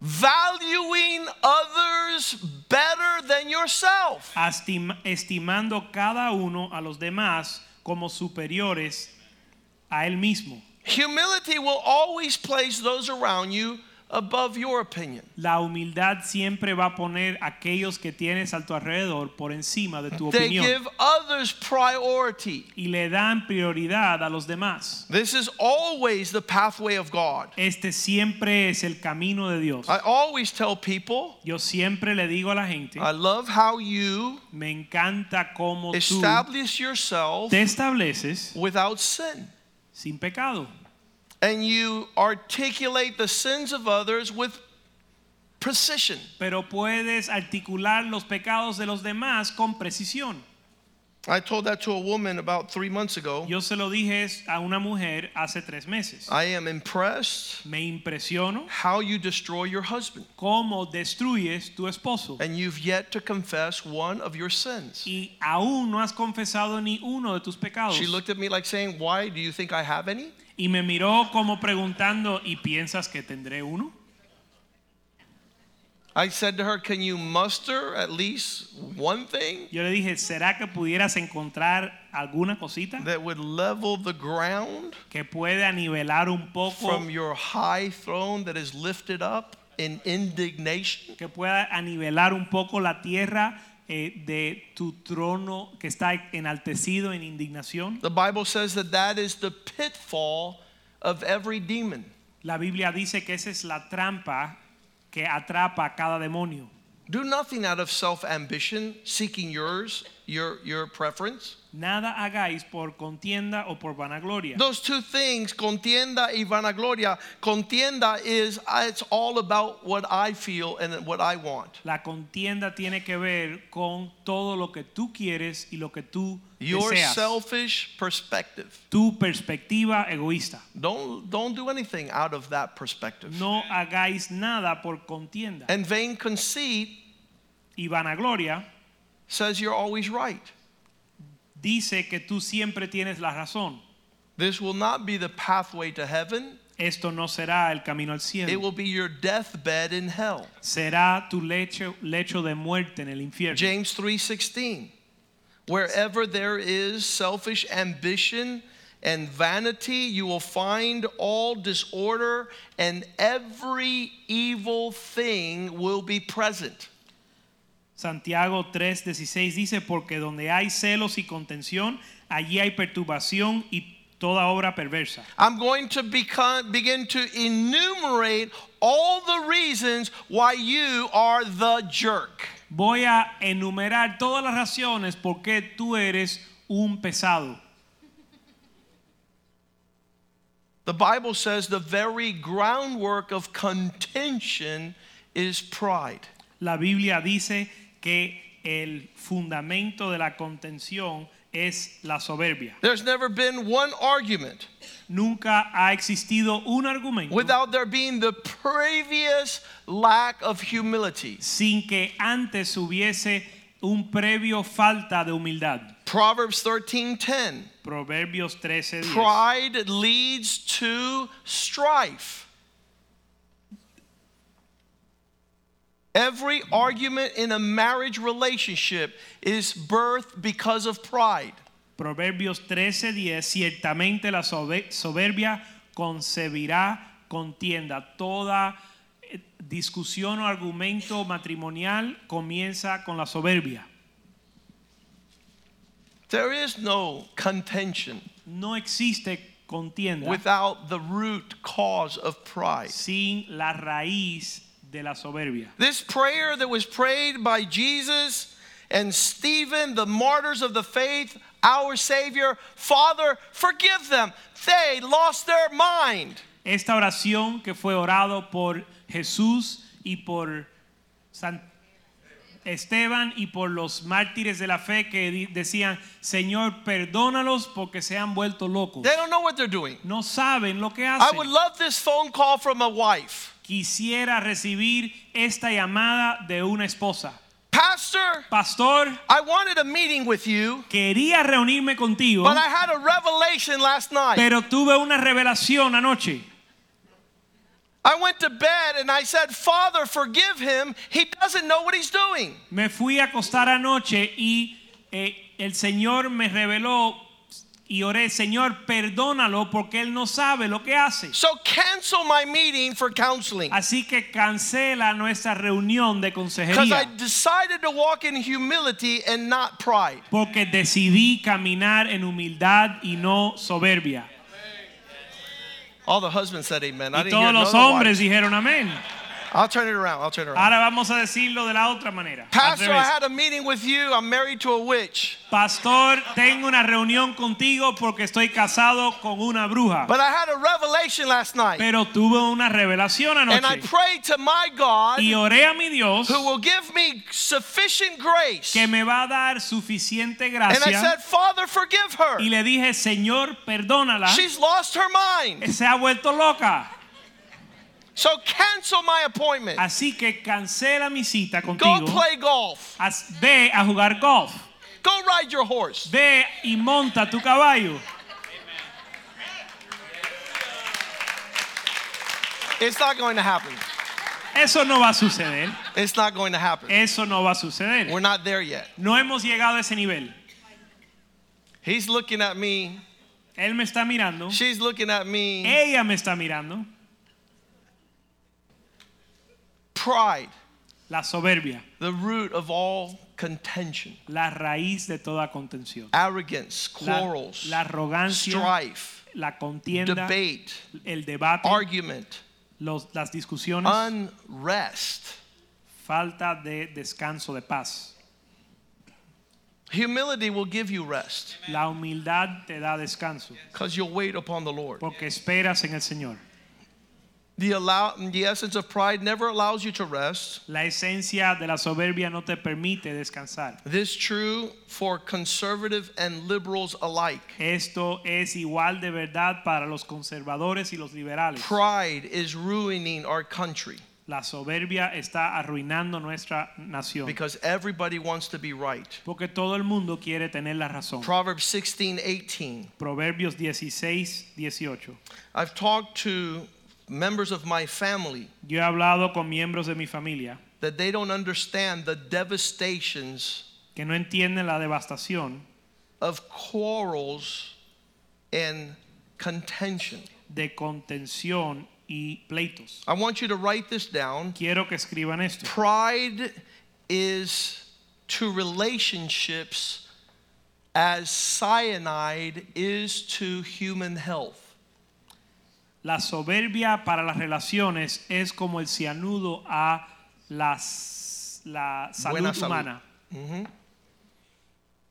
valuing others better than yourself. estim- estimando cada uno a los demás como superiores a él mismo. Humility will always place those around you above your opinion. La humildad siempre va a poner a aquellos que tienes a tu alrededor por encima de tu They opinión give others priority. y le dan prioridad a los demás. This is always the pathway of God. Este siempre es el camino de Dios. I always tell people, Yo siempre le digo a la gente, I love how you me encanta cómo tú establish yourself te estableces without sin. Sin pecado And you articulate the sins of others with precision. pero puedes articular los pecados de los demás con precisión. I told that to a woman about three months ago. Yo se lo dije a una mujer hace tres meses. I am impressed Me impresiono how you destroy your husband. cómo destruyes tu esposo And you've yet to confess one of your sins. y aún no has confesado ni uno de tus pecados. She looked at me like saying, Why? Do you think I have any? Y me miró como preguntando, ¿y piensas que tendré uno? I said to her, Can you muster at least one thing Yo le dije, ¿será que pudieras encontrar alguna cosita that would level the ground que puede anivelar un poco, from your high throne that is lifted up in indignation? que pueda anivelar un poco la tierra eh, de tu trono que está enaltecido en indignación? The Bible says that that is the pitfall of every demon. La Biblia dice que esa es la trampa que atrapa a cada demonio. Do nothing out of self ambition, seeking yours, your, your preference. Nada hagáis por contienda o por vanagloria. Those two things, contienda y vanagloria. Contienda is it's all about what I feel and what I want. La contienda tiene que ver con todo lo que tú quieres y lo que tú Your deseas. selfish perspective. Tu perspectiva egoísta. Don't don't do anything out of that perspective. No hagáis nada por contienda. And vain conceit Y vanagloria says you're always right. Dice que tú siempre tienes la razón. This will not be the pathway to heaven. Esto no será el camino al cielo. It will be your deathbed in hell. Será tu lecho, lecho de muerte en el infierno. James 3:16 Wherever there is selfish ambition and vanity you will find all disorder and every evil thing will be present. Santiago 3:16 dice, porque donde hay celos y contención, allí hay perturbación y toda obra perversa. I'm going to become, begin to enumerate all the reasons why you are the jerk. Voy a enumerar todas las razones por qué tú eres un pesado. The Bible says the very groundwork of contention is pride. La Biblia dice que el fundamento de la contención es la soberbia. There's never been one argument Nunca ha existido un argumento without there being the previous lack of humility. sin que antes hubiese un previo falta de humildad. Proverbs 13:10 Proverbios 13:10. Pride leads to strife. Every argument in a marriage relationship is birthed because of pride. Proverbios 13:10 Ciertamente la soberbia concebirá contienda. Toda eh, discusión o argumento matrimonial comienza con la soberbia. There is no contention No existe contienda without the root cause of pride. sin la raíz de la soberbia. This prayer that was prayed by Jesus and Stephen, the martyrs of the faith, our Savior, Father, forgive them. They lost their mind. Esta oración que fue orado por Jesús y por San Esteban y por los mártires de la fe que decían, Señor, perdónalos porque se han vuelto locos. They don't know what they're doing. No saben lo que hacen. I would love this phone call from a wife. Quisiera recibir esta llamada de una esposa. Pastor, Pastor, I wanted a meeting with you, quería reunirme contigo, but I had a revelation last night. pero tuve una revelación anoche. I went to bed and I said, Father, forgive him. He doesn't know what he's doing. Me fui a acostar anoche y eh, el Señor me reveló y oré, Señor, perdónalo porque él no sabe lo que hace. So cancel my meeting for counseling. Así que cancela nuestra reunión de Because I consejería decided to walk in humility and not pride. porque decidí caminar en humildad y no soberbia. All the husbands said amen. I Y didn't hear todos los of the hombres wives. dijeron amén. I'll turn it around. I'll turn it around. Ahora vamos a decirlo de la otra manera. Pastor, I had a meeting with you. I'm married to a witch. Pastor, tengo una reunión contigo porque estoy casado con una bruja. But I had a revelation last night. Pero tuve una revelación anoche. And I prayed to my God Y oré a mi Dios who will give me sufficient grace. que me va a dar suficiente gracia. And I said, Father, forgive her. Y le dije, Señor, perdónala. She's lost her mind. Se ha vuelto loca. So cancel my appointment. Así que cancela mi cita contigo. Go play golf. Haz- Ve a jugar golf. Go ride your horse. Ve y monta tu caballo. It's not going to happen. Eso no va a suceder. It's not going to happen. Eso no va a suceder. We're not there yet. No hemos llegado a ese nivel. He's looking at me. Él me está mirando. She's looking at me. Ella me está mirando. Pride, La soberbia, the root of all contention, la raíz de toda contención. arrogance, La, quarrels, la arrogancia, strife, la contienda, debate, el debate, argument, los- las discusiones, unrest. falta de descanso de paz. Humility will give you rest La humildad te da descanso because you'll wait upon the Lord. porque esperas en el Señor. The, allow, the essence of pride never allows you to rest. La esencia de la soberbia no te permite descansar. This is true for conservative and liberals alike. Esto es igual de verdad para los conservadores y los liberales. Pride is ruining our country La soberbia está arruinando nuestra nación because everybody wants to be right. porque todo el mundo quiere tener la razón. Proverbs 16 18. Proverbios 16, 18. I've talked to members of my family Yo he hablado con miembros de mi familia that they don't understand the devastations que no entienden la devastación of quarrels and contention. de contención y pleitos. I want you to write this down. Quiero que escriban esto. Pride is to relationships as cyanide is to human health. La soberbia para las relaciones es como el cianudo a las- la salud Buena salud. humana.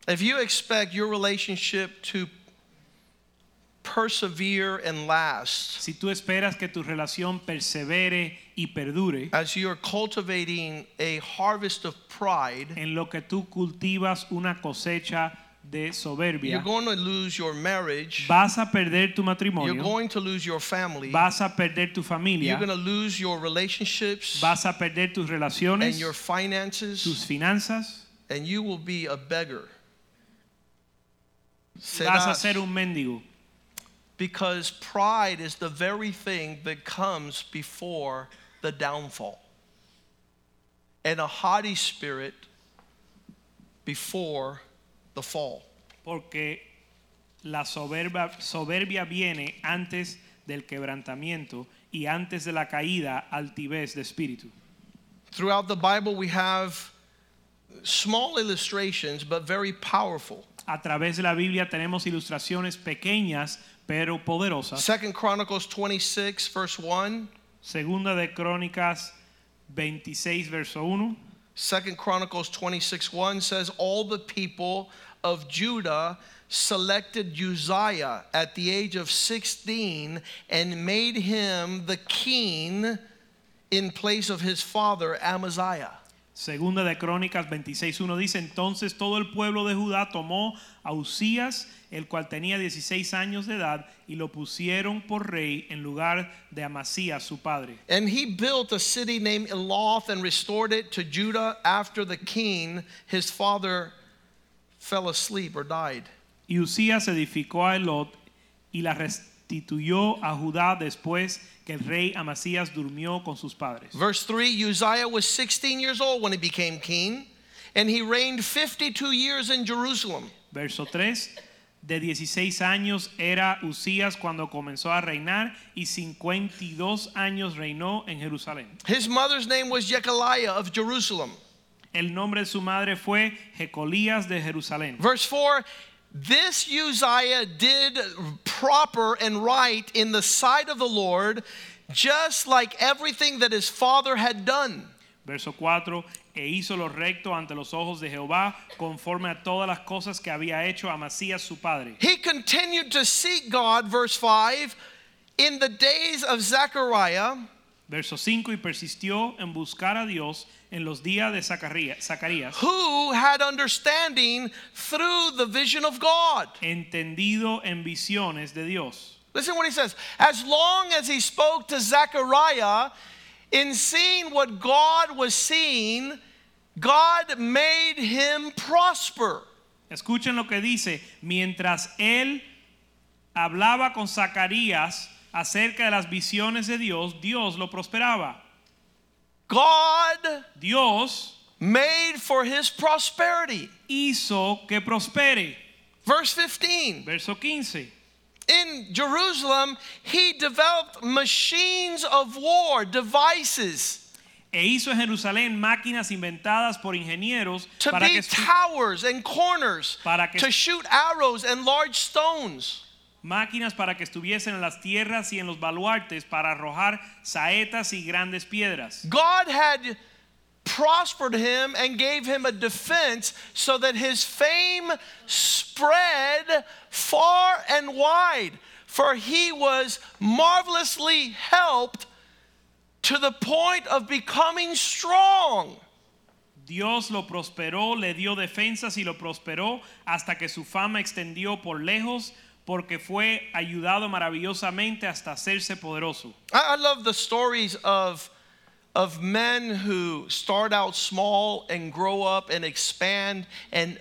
If you expect your relationship to persevere and last Si tú esperas que tu relación persevere y perdure, as you're cultivating a harvest of pride, en lo que tú cultivas una cosecha de you're going to lose your marriage, vas a perder tu matrimonio. you're going to lose your family, vas a perder tu familia. you're going to lose your relationships vas a perder tus relaciones. and your finances, tus finanzas, and you will be a beggar. vas a ser un mendigo. Because pride is the very thing that comes before the downfall. And a haughty spirit before the fall. Porque la soberbia, soberbia viene antes del quebrantamiento y antes de la caída altivez de espíritu. Throughout the Bible, we have small illustrations, but very powerful. A través de la Biblia tenemos ilustraciones pequeñas pero poderosas. Second Chronicles 26, verse 1. Segunda de Crónicas 26 verso 1. Second Chronicles 26 1 says, All the people of Judah selected Uzziah at the age of 16 and made him the king in place of his father Amaziah. Segunda de Crónicas 26.1 dice, entonces todo el pueblo de Judá tomó a Usías, el cual tenía 16 años de edad, y lo pusieron por rey en lugar de Amasías su padre. And he built a city named Eloth and restored it to Judah after the king, his father, fell asleep or died. Y Usías edificó a Elot y la restituyó a Judá después que el rey Amasías durmió con sus padres. Verse 3 Uzziah was 16 years old when he became king, and he reigned 52 years in Jerusalem. Verso 3. De 16 años era Usías cuando comenzó a reinar y 52 años reinó en Jerusalén. His mother's name was Jechaliah of Jerusalem. El nombre de su madre fue Jecolías de Jerusalén. Verse 4 This Uzziah did proper and right in the sight of the Lord, just like everything that his father had done. Verso 4. E hizo lo recto ante los ojos de Jehová, conforme a todas las cosas que había hecho Amasías su padre. He continued to seek God, verse 5, in the days of Zechariah, Verso 5. Y persistió en buscar a Dios en los días de Zacarías, who had understanding through the vision of God. entendido en visiones de Dios. Listen what he says. As long as he spoke to Zechariah, in seeing what God was seeing, God made him prosper. Escuchen lo que dice, mientras él hablaba con Zacarías acerca de las visiones de Dios, Dios lo prosperaba. God Dios made for his prosperity. hizo que prospere. Verse 15. Verso 15. In Jerusalem, he developed machines of war, devices E hizo en Jerusalén máquinas inventadas por ingenieros to para que, be estu- towers and corners, Para que- to shoot arrows and large stones. Máquinas para que estuviesen en las tierras y en los baluartes para arrojar saetas y grandes piedras. God had prospered him and gave him a defense so that his fame spread far and wide. For he was marvelously helped to the point of becoming strong. Dios lo prosperó, le dio defensas y lo prosperó hasta que su fama extendió por lejos, porque fue ayudado maravillosamente hasta hacerse poderoso. I, I love the stories of, of men who start out small and grow up and expand and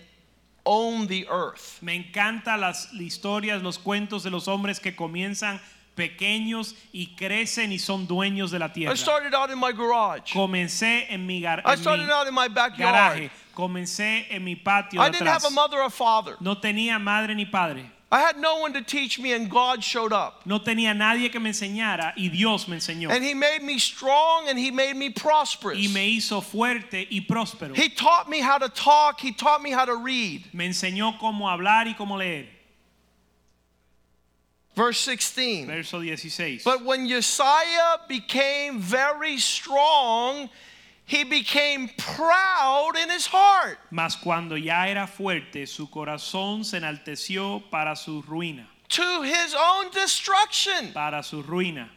own the earth. Me encantan las historias, los cuentos de los hombres que comienzan pequeños y crecen y son dueños de la I tierra. started out in my garage. Comencé en mi, gar- I mi started out in my backyard. garaje, comencé en mi patio I didn't have a mother or father. No tenía madre ni padre. I had no one to teach me, and God showed up. No tenía nadie que me enseñara y Dios me enseñó. And He made me strong and He made me prosperous. Y me hizo fuerte y próspero. He taught me how to talk, He taught me how to read. Me enseñó cómo hablar y cómo leer. Verse 16. Verso 16. But when Josiah became very strong, he became proud in his heart. Mas cuando ya era fuerte, su corazón se enalteció para su ruina. To his own destruction. Para su ruina.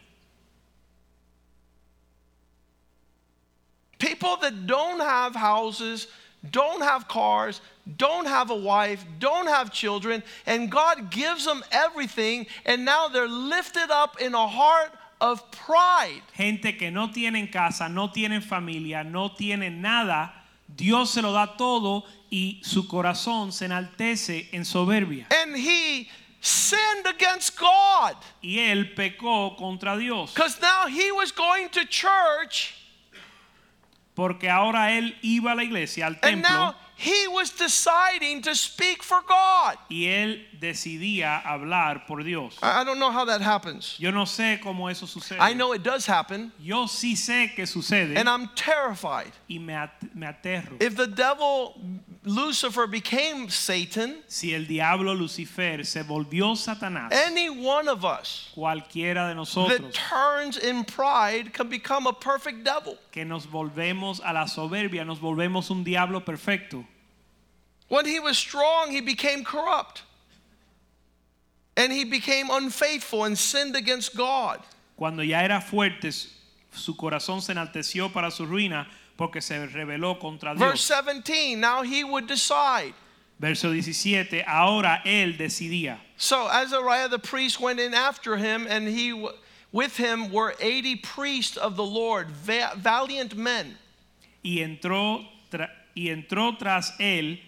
People that don't have houses, don't have cars, don't have a wife, don't have children, and God gives them everything, and now they're lifted up in a heart of pride. Gente que no tienen casa, no tienen familia, no tienen nada. Dios se lo da todo y su corazón se enaltece en soberbia. And he sinned against God Y él pecó contra Dios. because now he was going to church Porque ahora él iba a la iglesia, al templo, he was deciding to speak for God. y él decidía hablar por Dios. I I don't know how that happens. Yo no sé cómo eso sucede. I know it does happen, Yo sí sé que sucede and I'm terrified. y me, at- me aterro. If the devil, Lucifer, became Satan, Si el diablo Lucifer se volvió Satanás, any one of us cualquiera de that nosotros turns in pride can become a perfect devil. que nos volvemos a la soberbia, nos volvemos un diablo perfecto. When he was strong, he became corrupt. And he became unfaithful and sinned against God. Cuando ya era fuerte, su- corazón se enalteció para su ruina porque se rebeló contra Verse 17, now he would decide. Verso 17, ahora él decidía. So Azariah the priest went in after him, and he with him were 80 priests of the Lord, valiant men. y entró, y entró tras él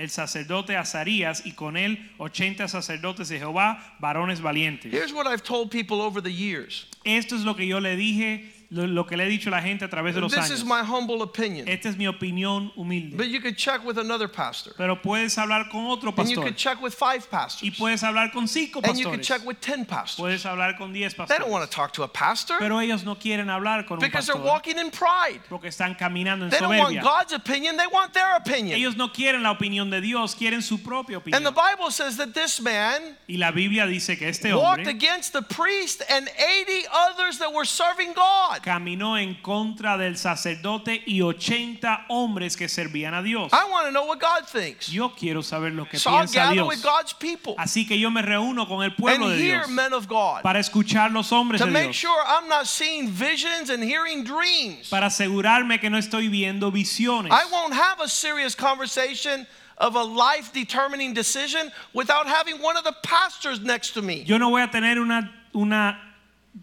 el sacerdote Azarías y con él 80 sacerdotes de Jehová, varones valientes. Here's what I've told people over the years. Esto es lo que yo le dije, lo, lo que le he dicho a la gente a través de los This años. is my humble opinion. Esta es mi opinión humilde. But you could check with another pastor. Pero puedes hablar con otro And you pastor could check with five y pastors. puedes hablar con cinco And you could pastores. check with 10 pastors. Puedes hablar con diez They don't want pastores. to talk to a pastor Pero ellos no quieren hablar con un because they're pastor walking in pride. porque están caminando en They don't want soberbia. God's opinion, they want their opinion. Ellos no quieren la opinión de Dios, quieren su propia opinión. And the Bible says that this man Y la Biblia dice que este walked hombre against the priest and 80 others that were serving God. Caminó en contra del sacerdote y 80 hombres que servían a Dios. I want to know what God thinks. Yo quiero saber lo que So piensa gather with Dios. God's people Así que yo me reúno con el and pueblo de hear Dios men of God para escuchar los hombres to de make Dios. sure I'm not seeing visions and hearing dreams. Para asegurarme que no estoy viendo visiones. I won't have a serious conversation of a life determining decision without having one of the pastors next to me. Yo no voy a tener una, una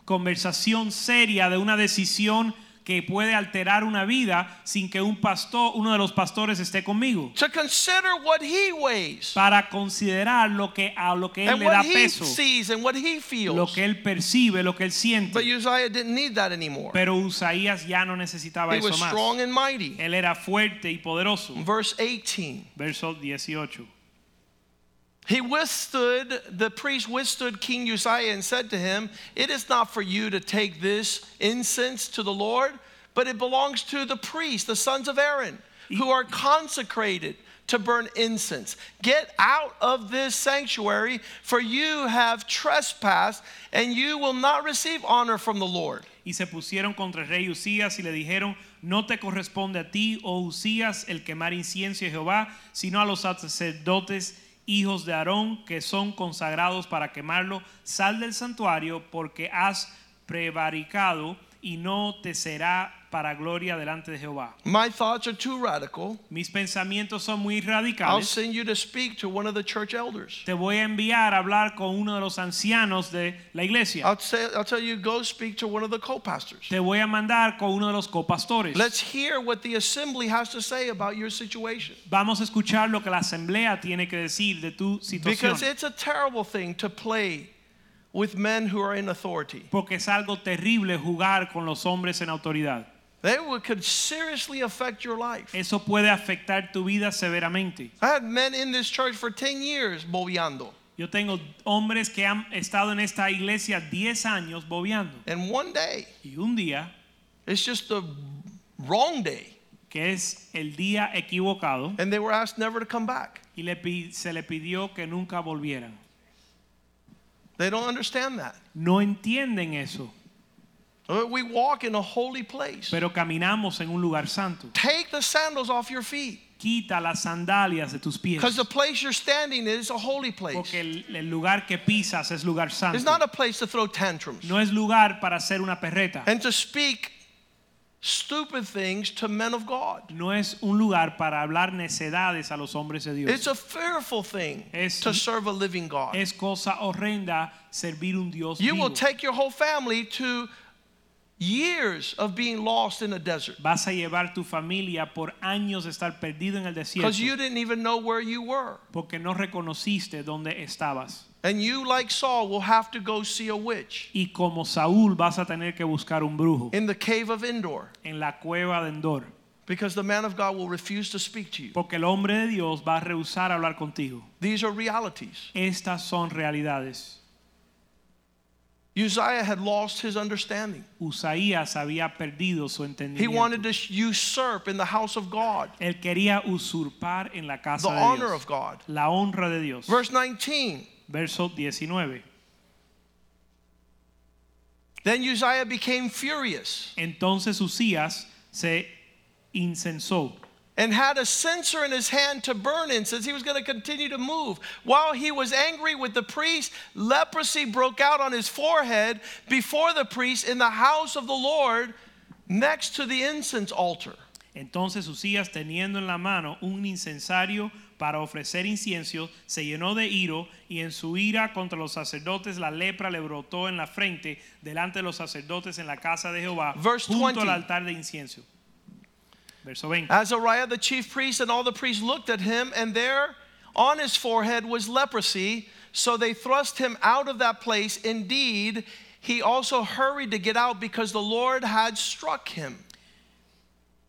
conversación seria de una decisión que puede alterar una vida sin que un pastor, uno de los pastores esté conmigo. To consider what he weighs Para considerar lo que a lo que él and le da peso, lo que él percibe, lo que él siente. But Uzziah didn't need that anymore. Pero Usaías ya no necesitaba He eso was más. strong and mighty. Él era fuerte y poderoso. Verse 18. Verso 18. He withstood, the priest withstood King Uzziah and said to him, It is not for you to take this incense to the Lord, but it belongs to the priests, the sons of Aaron, who are consecrated to burn incense. Get out of this sanctuary, for you have trespassed, and you will not receive honor from the Lord. y se pusieron contra el rey Usías y le dijeron, no te corresponde a ti, oh Usías, el quemar incienso a Jehová, sino a los sacerdotes hijos de Aarón que son consagrados para quemarlo. Sal del santuario porque has prevaricado y no te será para gloria delante de Jehová. My thoughts are too radical. Mis pensamientos son muy radicales. I'll send you to speak to one of the church elders. Te voy a enviar a hablar con uno de los ancianos de la iglesia. I'll, say, I'll tell you, go speak to one of the co pastors. Te voy a mandar con uno de los copastores. Let's hear what the assembly has to say about your situation. Vamos a escuchar lo que la asamblea tiene que decir de tu situación. Because it's a terrible thing to play with men who are in authority. Porque es algo terrible jugar con los hombres en autoridad. They would, could seriously affect your life. Eso puede afectar tu vida severamente. I had men in this church for 10 years bobeando. Yo tengo hombres que han estado en esta iglesia 10 años bobeando. And one day, Y un día, it's just the wrong day. que es el día equivocado, And they were asked never to come back. y le se le pidió que nunca volvieran. They don't understand that. No entienden eso, Uh, we walk in a holy place. pero caminamos en un lugar santo. Take the sandals off your feet. Quita las sandalias de tus pies, Because the place you're standing in is a holy place. porque el, el lugar que pisas es lugar santo. It's not a place to throw tantrums No es lugar para hacer una perreta. and to speak stupid things to men of God. No es un lugar para hablar necedades a los hombres de Dios. It's a fearful thing Es- to serve a living God. Es cosa horrenda servir un Dios You vivo. will take your whole family to years of being lost in a desert Vas a llevar tu familia por años de estar perdido en el desierto because you didn't even know where you were. porque no reconociste dónde estabas. And you, like Saul, will have to go see a witch Y como Saúl vas a tener que buscar un brujo in the cave of Endor en la cueva de Endor because the man of God will refuse to speak to you. porque el hombre de Dios va a rehusar hablar contigo. These are realities. Estas son realidades. Uzziah had lost his understanding. Usaías había perdido su entendimiento. He wanted to usurp in the house of God Él quería usurpar en la casa the de honor Dios of God. la honra de Dios. Verse 19. Verso 19. Then Uzziah became furious Entonces Usías se incensó and had a censer in his hand to burn incense. He was going to continue to move. While he was angry with the priest, leprosy broke out on his forehead before the priest in the house of the Lord next to the incense altar. Entonces Usías, teniendo en la mano un incensario para ofrecer incienso, se llenó de iro y en su ira contra los sacerdotes la lepra le brotó en la frente delante de los sacerdotes en la casa de Jehová Verse junto 20. al altar de incienso. Verso 20. Azariah the chief priest and all the priests looked at him, and there on his forehead was leprosy. So they thrust him out of that place. Indeed, he also hurried to get out because the Lord had struck him.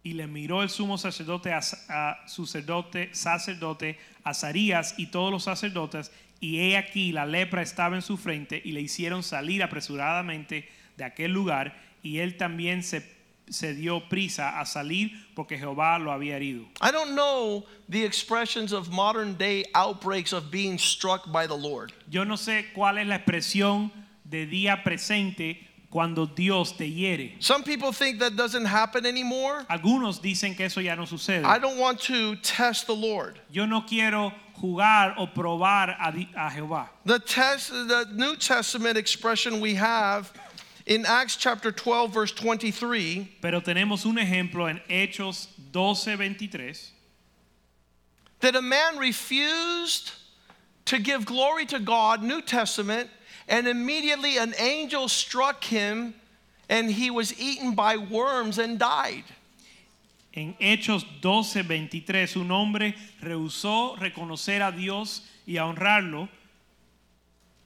Y le miró el sumo sacerdote a, a sacerdote, sacerdote Azarías y todos los sacerdotes, y he aquí la lepra estaba en su frente, y le hicieron salir apresuradamente de aquel lugar, y él también se, se dio prisa a salir porque Jehová lo había herido. I don't know the expressions of modern day outbreaks of being struck by the Lord. Yo no sé cuál es la expresión de día presente cuando Dios te hiere. Some people think that doesn't happen anymore. Algunos dicen que eso ya no sucede. I don't want to test the Lord. Yo no quiero jugar o probar a, Jehová. The test the New Testament expression we have in Acts chapter 12 verse 23 Pero tenemos un ejemplo en Hechos 12:23 that a man refused to give glory to God, New Testament, and immediately an angel struck him and he was eaten by worms and died. En Hechos 12:23 un hombre rehusó reconocer a Dios y a honrarlo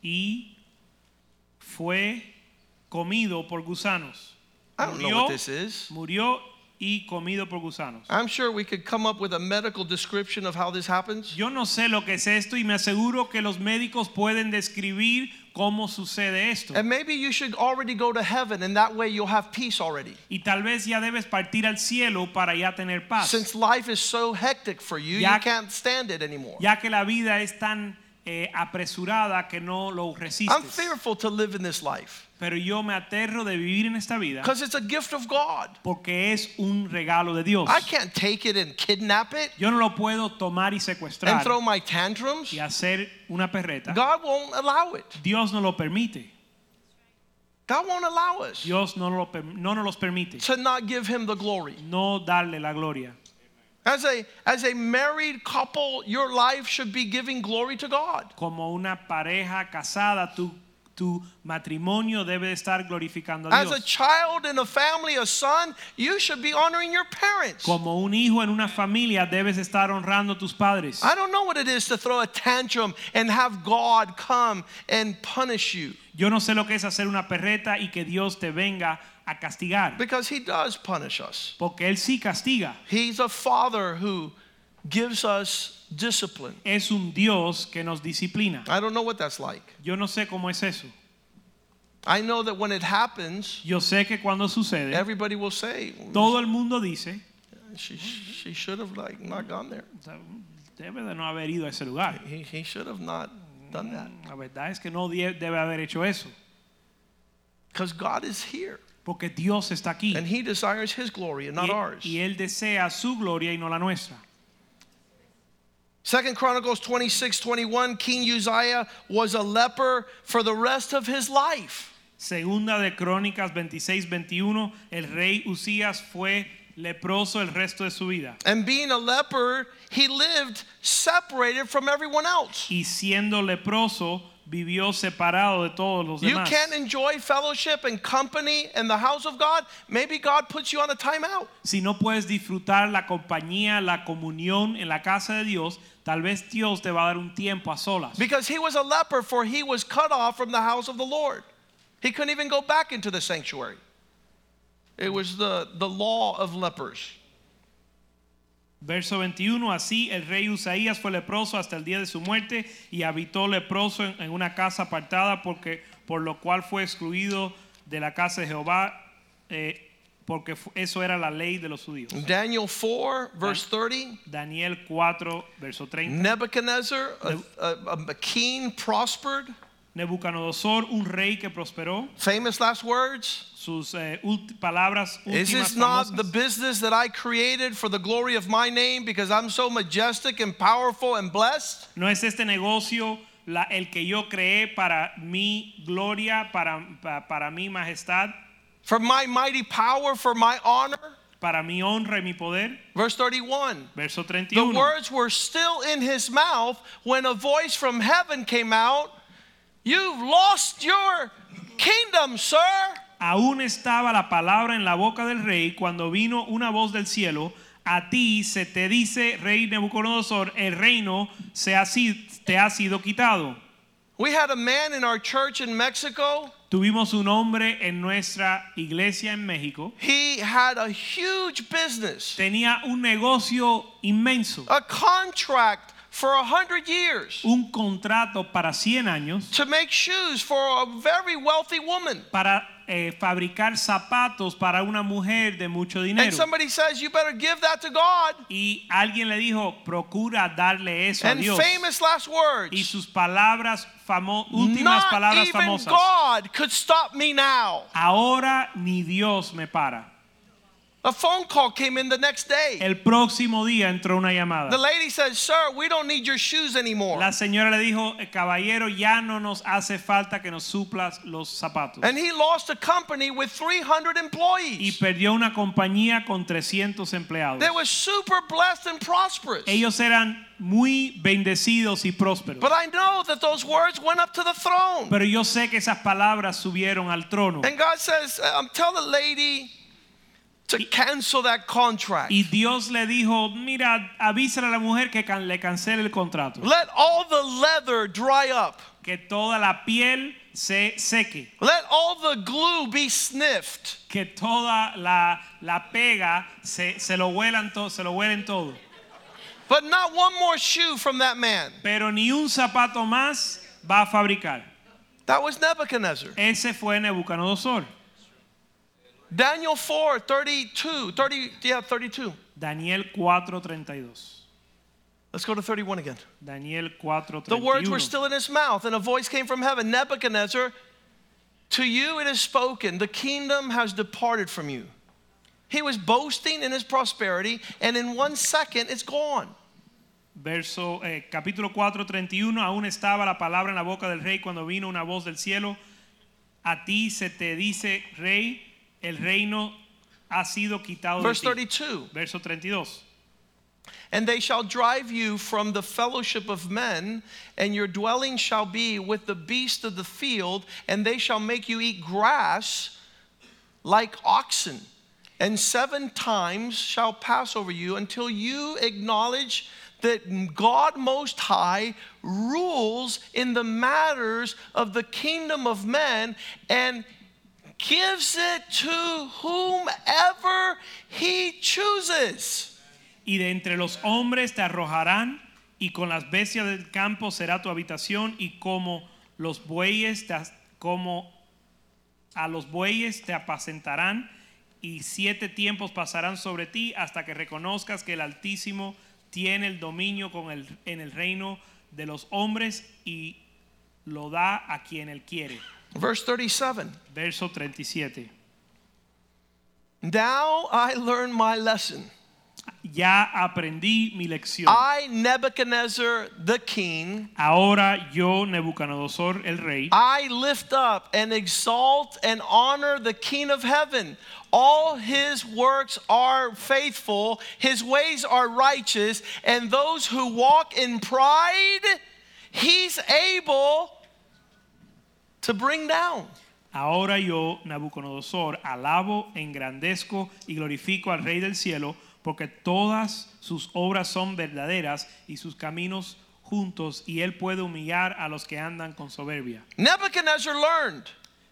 y fue comido por gusanos. I don't know what this is. murió y comido por gusanos. I'm sure we could come up with a medical description of how this happens. Yo no sé lo que es esto y me aseguro que los médicos pueden describir cómo sucede esto. And maybe you should already go to heaven and that way you'll have peace already. Y tal vez ya debes partir al cielo para ya tener paz. Since life is so hectic for you, Ya- you can't stand it anymore. ya que la vida es tan eh, apresurada que no lo I'm resistes. fearful to live in this life Pero yo me aterro de vivir en esta vida because it's a gift of God. porque es un regalo de Dios. I can't take it and kidnap it Yo no lo puedo tomar y and secuestrar throw my tantrums. y hacer una perreta. God won't allow it. Dios no lo permite. God won't allow us Dios no, lo, no nos los permite. to not give him the glory. No darle la gloria. As a as a married couple, your life should be giving glory to God. Como una pareja casada, tu, tu matrimonio debe estar glorificando a Dios. As a child in a family, a son, you should be honoring your parents. Como un hijo en una familia, debes estar honrando a tus padres. I don't know what it is to throw a tantrum and have God come and punish you Yo no sé lo que es hacer una perreta y que Dios te venga a castigar. because He does punish us. Porque Él sí castiga. He's a father who gives us discipline. Es un Dios que nos disciplina. I don't know what that's like. Yo no sé cómo es eso. I know that when it happens, Yo sé que cuando sucede, everybody will say, todo el mundo dice, she, she should have like not gone there. debe de no haber ido a ese lugar. He, he should have not done that La verdad es que no debe haber hecho eso. because God is here Porque Dios está aquí. and He desires His glory and not Y, ours. y Él desea su gloria y no la nuestra. Second Chronicles 26 21, King Uzziah was a leper for the rest of his life. Segunda de Crónicas 26, 21, el rey Usías fue leproso el resto de su vida. And being a leper, he lived separated from everyone else. Y siendo leproso, vivió separado de todos los You demás. can't enjoy fellowship and company in the house of God. Maybe God puts you on a timeout. Si no puedes disfrutar la compañía, la comunión en la casa de Dios, tal vez Dios te va a dar un tiempo a solas. Because he was a leper, for he was cut off from the house of the Lord. He couldn't even go back into the sanctuary. It was the, the law of lepers. Verso 21, así el rey Usaías fue leproso hasta el día de su muerte y habitó leproso en, en una casa apartada porque por lo cual fue excluido de la casa de Jehová eh, porque eso era la ley de los judíos. Daniel 4, verse 30. Daniel 4, verso 30. Nebuchadnezzar, a, a, a king, prospered. Nebuchadnezzar, un rey que prosperó, Famous last words. sus eh, ulti- palabras Is últimas this not famosas. the business that I created for the glory of my name because I'm so majestic and powerful and blessed? No es este negocio la- el que yo creé para mi gloria, para, para mi majestad, For my mighty power, for my honor? para mi honra y mi poder. Verse 31. Verso 31. The words were still in his mouth when a voice from heaven came out You've lost your kingdom, sir. Aún estaba la palabra en la boca del rey cuando vino una voz del cielo. A ti se te dice, rey Nebuchadnezzar, el reino se ha, te ha sido quitado. We had a man in our church in Mexico. Tuvimos un hombre en nuestra iglesia en México. He had a huge business, Tenía un negocio inmenso, a contract for a hundred years un contrato para 100 años to make shoes for a very wealthy woman. para eh, fabricar zapatos para una mujer de mucho And dinero. somebody says, You better give that to God. Y alguien le dijo, procura darle eso a And Dios. famous last Y words. sus palabras, famo- últimas Not palabras even famosas. God could stop me now. Ahora ni Dios me para. A phone call came in the next day. El próximo día entró una llamada. The lady says, Sir, we don't need your shoes anymore. La señora le dijo, "Eh, caballero, ya no nos hace falta que nos suplas los zapatos. And he lost a company with 300 employees. Y perdió una compañía con 300 empleados. They were super blessed and prosperous. Ellos eran muy bendecidos y prósperos. But I know that those words went up to the throne. Pero yo sé que esas palabras subieron al trono. And God says, um, Tell the lady to cancel that contract. Y Dios le dijo, mira, avísale a la mujer que can- le cancele el contrato. Let all the leather dry up. Que toda la piel se seque. Let all the glue be sniffed. Que toda la, la pega se, se lo huelan todo, se lo huelen todo. But not one more shoe from that man. Pero ni un zapato más va a fabricar. That was Nebuchadnezzar. Ese fue Nebuchadnezzar. Daniel 4 32, 30, yeah, 32. Daniel 4:32. Let's go to 31 again. Daniel 4, The words were still in his mouth, and a voice came from heaven Nebuchadnezzar, to you it is spoken, the kingdom has departed from you. He was boasting in his prosperity, and in one second it's gone. Verso, eh, capítulo 4, 31, aún estaba la palabra en la boca del rey cuando vino una voz del cielo. A ti se te dice, rey, el reino ha sido quitado de Verse ti. 32 Verso 32. And they shall drive you from the fellowship of men, and your dwelling shall be with the beast of the field, and they shall make you eat grass like oxen. And seven times shall pass over you until you acknowledge that God Most High rules in the matters of the kingdom of men and gives it to whomever he chooses. Y de entre los hombres te arrojarán, y con las bestias del campo será tu habitación, y como los bueyes te, como a los bueyes te apacentarán, y siete tiempos pasarán sobre ti hasta que reconozcas que el Altísimo tiene el dominio con el, en el reino de los hombres y lo da a quien él quiere. Verse 37. Verso 37. Now I learned my lesson. Ya aprendí mi lección. I, Nebuchadnezzar the king, Ahora yo, Nebuchadnezzar, el rey, I lift up and exalt and honor the King of heaven. All his works are faithful, his ways are righteous, and those who walk in pride, he's able to bring down. Ahora yo, Nabucodonosor, alabo, engrandezco y glorifico al Rey del cielo, porque todas sus obras son verdaderas y sus caminos juntos, y él puede humillar a los que andan con soberbia. Nebuchadnezzar learned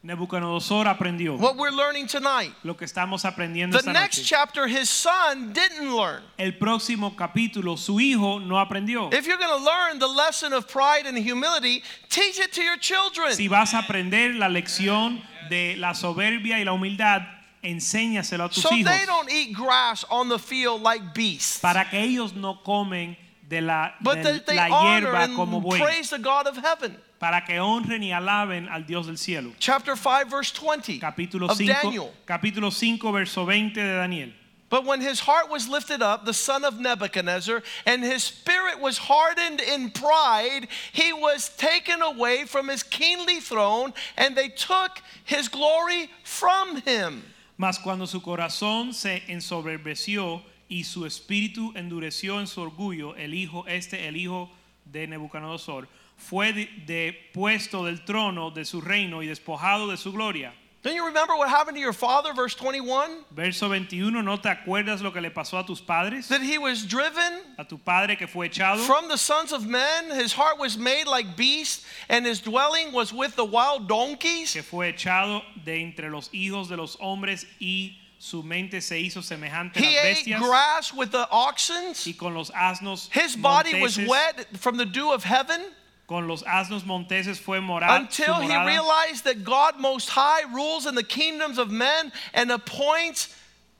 Nabucodonosor aprendió what we're learning tonight. lo que estamos aprendiendo The esta next noche. chapter, his son didn't learn. El próximo capítulo, su hijo no aprendió. If you're going to learn the lesson of pride and humility, teach it to your children. Si vas a aprender la lección de la soberbia y la humildad, enséñaselo a tus So hijos. they don't eat grass on the field like beasts, para que ellos no comen de la, but de that they la honor hierba como and praise the God of heaven. Para que honren y alaben al Dios del cielo. Chapter 5, verse 20 Capítulo of 5, Daniel. capítulo 5, verso 20 de Daniel. But when his heart was lifted up, the son of Nebuchadnezzar, and his spirit was hardened in pride, he was taken away from his kingly throne, and they took his glory from him. Mas cuando su corazón se ensoberbeció y su espíritu endureció en su orgullo, el hijo, este, el hijo de Nabucodonosor, fue de- depuesto del trono de su reino y despojado de su gloria. Don't you remember what happened to your father, verse 21? Verso 21, ¿no te acuerdas lo que le pasó a tus padres? That he was driven A tu padre que fue echado. from the sons of men, his heart was made like beasts, and his dwelling was with the wild donkeys. que fue echado de entre los hijos de los hombres y su mente se hizo semejante a He las ate grass with the oxen. y con los asnos His body was wet from the dew of heaven. Con los asnos monteses fue until he realized that God Most High rules in the kingdoms of men and appoints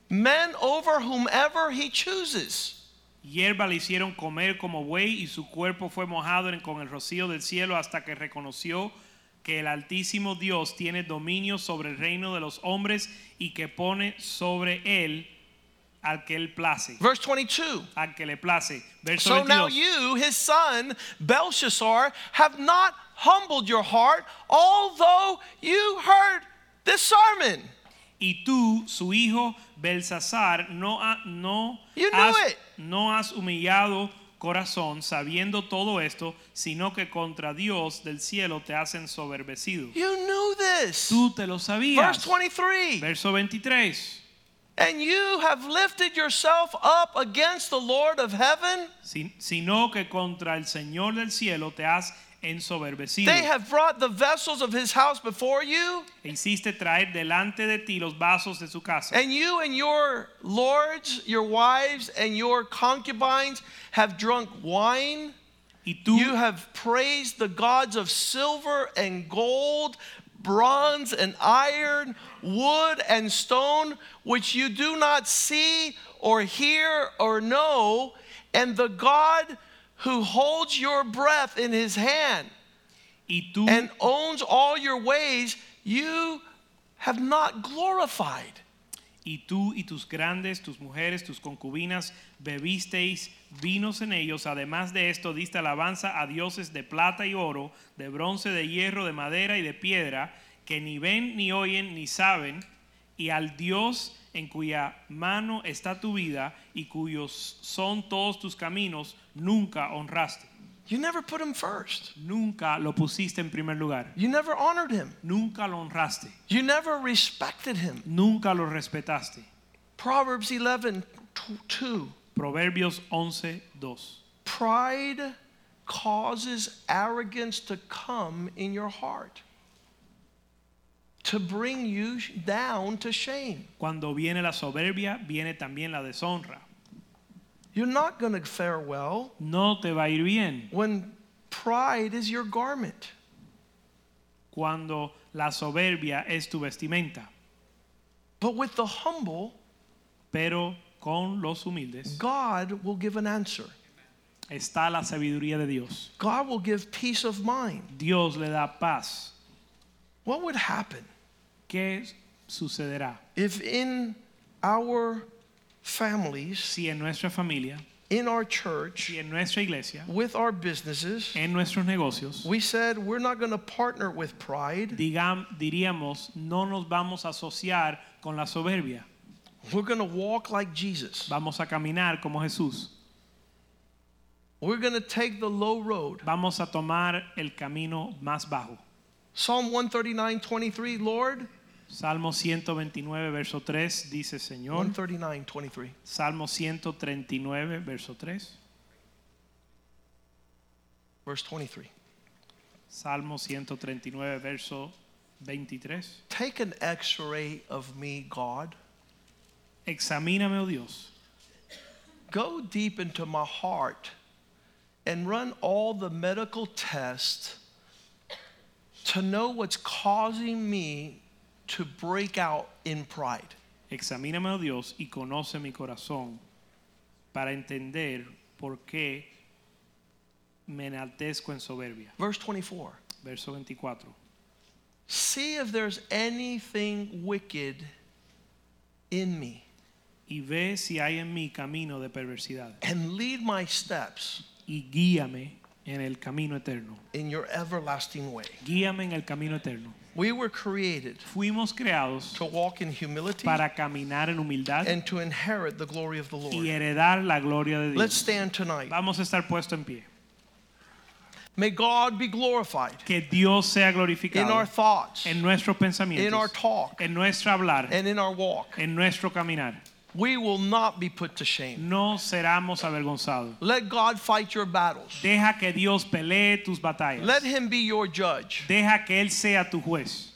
men over whomever he chooses. hierba le hicieron comer como buey y su cuerpo fue mojado con el rocío del cielo hasta que reconoció que el altísimo Dios tiene dominio sobre el reino de los hombres y que pone sobre él al que él place Verse 22. al que le place verso So now you, his son, Belshazzar, have not humbled your heart, although you heard this sermon. Y tú, su hijo Belsasar, no, ha- no, You has, it. no has humillado corazón sabiendo todo esto, sino que contra Dios del cielo te has ensoberbecido. You knew this. Tú te lo Verse sabías. 23. Verso 23. And you have lifted yourself up against the Lord of heaven. Sino que contra el Señor del cielo te has ensoberbecido. They have brought the vessels of his house before you. Hiciste traer delante de ti los vasos de su casa. And you and your lords, your wives, and your concubines have drunk wine. y tú You have praised the gods of silver and gold, bronze and iron, wood and stone, which you do not see or hear or know, and the God who holds your breath in his hand tú and owns all your ways, you have not glorified. y tú y tus grandes, tus mujeres, tus concubinas bebisteis vinos en ellos. Además de esto, diste alabanza a dioses de plata y oro, de bronce, de hierro, de madera y de piedra, que ni ven, ni oyen, ni saben, y al Dios en cuya mano está tu vida y cuyos son todos tus caminos, nunca honraste. You never put him first. Nunca lo pusiste en primer lugar. You never honored him. Nunca lo honraste. You never respected him. Nunca lo respetaste. Proverbs 11 2. Proverbios 11, 2. Pride causes arrogance to come in your heart, to bring you down to shame. Cuando viene la soberbia, viene también la deshonra. You're not going to fare well No te va a ir bien when pride is your garment. cuando la soberbia es tu vestimenta, But with the humble, pero con los humildes God will give an answer. está la sabiduría de Dios. God will give peace of mind. Dios le da paz. What would happen ¿Qué sucederá if in our families, si en nuestra familia, in our church, si en nuestra iglesia, with our businesses, en nuestros negocios, we said we're not going to partner with pride. digam- diríamos, no nos vamos a asociar con la soberbia, We're going to walk like Jesus. vamos a caminar como Jesús, We're going to take the low road. vamos a tomar el camino más bajo. Psalm 139 23, Lord. Salmo 129, verso 3 dice, Señor, 139 23. Salmo 139, verso 3, Verse 23. Salmo 139, verso 23. Take an x ray of me, God. Examíname, oh Dios, Go deep into my heart and run all the medical tests to know what's causing me to break out in pride. examíname, oh Dios, y conoce mi corazón para entender por qué me enaltezco en soberbia. Verse 24. Verso 24. See if there's anything wicked in me Y ve si hay en mí camino de perversidad and lead my steps y guíame en el camino eterno. in your everlasting way. Guíame en el camino eterno. We were created Fuimos creados to walk in humility para caminar en humildad and to inherit the glory of the y Lord. heredar la gloria de Let's Dios. stand tonight. Vamos a estar puesto en pie. May God be glorified Que Dios sea in our thoughts, en nuestros in our pensamientos, talk, en nuestro hablar, and in our walk. en nuestro caminar. We will not be put to shame. No seremos avergonzados. Let God fight your battles. Deja que Dios pelee tus batallas. Let Him be your judge. Deja que Él sea tu juez.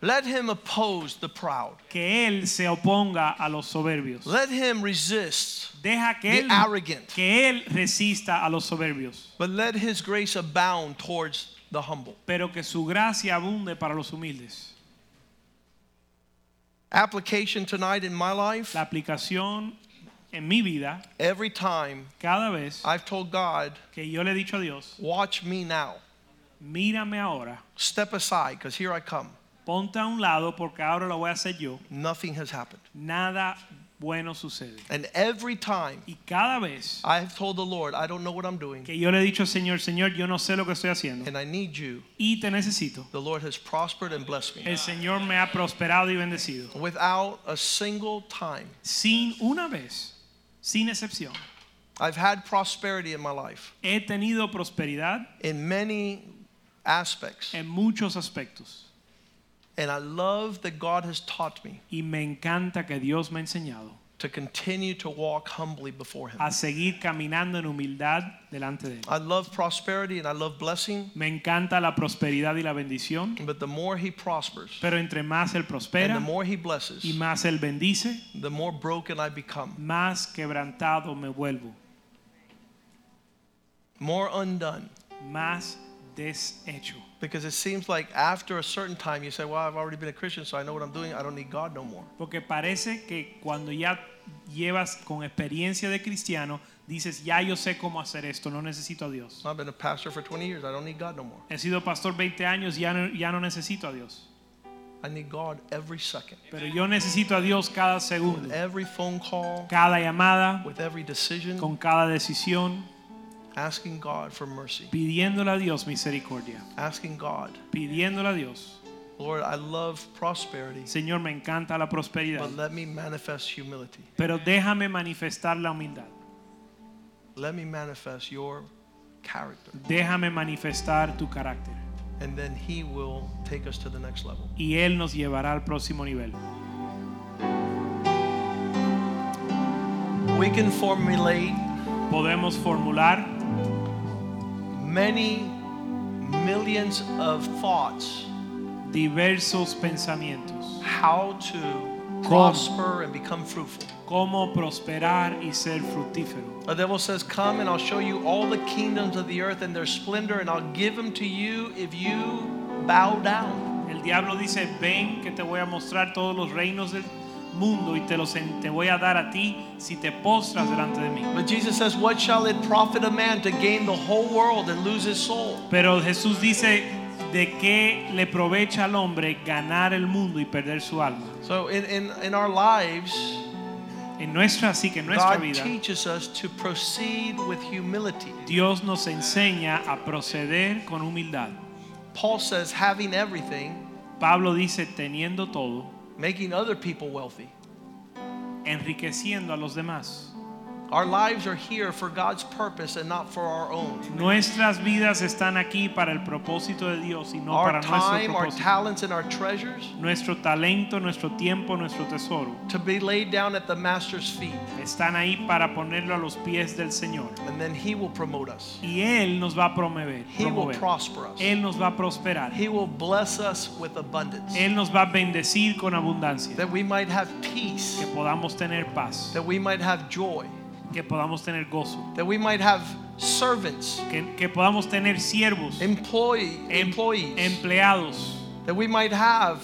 Let Him oppose the proud. Que Él se oponga a los soberbios. Let Him resist Deja que the Él, arrogant. que él resista a los soberbios. But let His grace abound towards the humble. Pero que su gracia abunde para los humildes. Application tonight in my life La aplicación en mi vida, every time cada vez I've told God, que yo le he dicho a Dios, watch me now. mírame ahora, Step aside because here I come. ponte a un lado porque ahora lo voy a hacer yo, Nothing has happened. nada bueno sucede. And every time Y cada vez I have told the Lord, I don't know what I'm doing que yo le he dicho al Señor, Señor, yo no sé lo que estoy haciendo and I need you, y te necesito, the Lord has prospered and blessed me el Señor me ha prosperado y bendecido. without a single time. Sin una vez, sin excepción, I've had prosperity in my life he tenido prosperidad in many aspects. en muchos aspectos. And I love that God has taught me Y me encanta que Dios me ha enseñado to continue to walk humbly before Him. a seguir caminando en humildad delante de Él. I love prosperity and I love blessing, Me encanta la prosperidad y la bendición, but the more He prospers pero entre más Él and the prospera more He blesses, y más Él bendice, the more broken I become, más quebrantado me vuelvo, more undone. más deshecho. Because it seems like after a certain time you say, Well, I've already been a Christian, so I know what I'm doing. I don't need God no more. Porque parece que cuando ya llevas con experiencia de cristiano, Dices, ya yo sé cómo hacer esto, no necesito a Dios. I've been a pastor for 20 years. I don't need God no more. He sido pastor 20 años, ya no, ya no necesito a Dios. I need God every second. Pero yo necesito a Dios cada With segundo, every phone call, cada llamada, with every decision, con cada decisión, asking God for mercy. pidiéndole a Dios misericordia, Asking God, pidiéndole a Dios. Lord, I love prosperity, Señor, me encanta la prosperidad, but let me manifest humility. pero déjame manifestar la humildad. Let me manifest your character. Déjame manifestar tu carácter. And then He will take us to the next level. Y Él nos llevará al próximo nivel. We can formulate Podemos formular many millions of thoughts diversos pensamientos. how to prosper and become fruitful. Cómo prosperar y ser fructífero. The devil says, Come and I'll show you all the kingdoms of the earth and their splendor, and I'll give them to you if you bow down. El diablo dice, ven que te voy a mostrar todos los reinos del mundo y te los te voy a dar a ti si te postras delante de mí. But Jesus says, What shall it profit a man to gain the whole world and lose his soul? Pero Jesús dice, ¿de qué le provecha al hombre ganar el mundo y perder su alma? So in, in, in our lives, En nuestra, así que en nuestra God vida, teaches us to proceed with humility. Dios nos enseña a proceder con humildad. Paul says, having everything, Pablo dice, teniendo todo, making other people wealthy. enriqueciendo a los demás. Our lives are here for God's purpose and not for our own. Nuestras vidas están aquí para el propósito de Dios y no para Our nuestro time, our propósito. talents, and our treasures Nuestro talento, nuestro tiempo, nuestro tesoro to be laid down at the Master's feet. están ahí para ponerlo a los pies del Señor. And then He will promote us. Y Él nos va a promover. He will prosper us. Él nos va a prosperar. He will bless us with abundance. Él nos va a bendecir con abundancia. That we might have peace. Que podamos tener paz. That we might have joy. Que podamos tener gozo. That we might have servants, Que, que podamos tener siervos. employee, em- employees. empleados. That we might have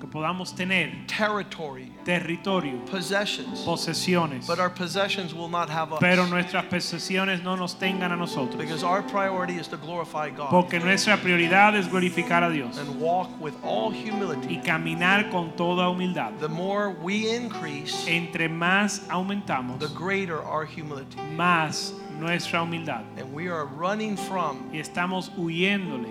Que podamos tener territory, territorio. possessions. Posesiones. But our possessions will not have us. Pero nuestras posesiones no nos tengan a nosotros. Because our priority is to glorify God Porque nuestra prioridad es glorificar a Dios. and walk with all humility. Y caminar con toda humildad. The more we increase, Entre más aumentamos, the greater our humility. más nuestra humildad. And we are running from Y estamos huyéndole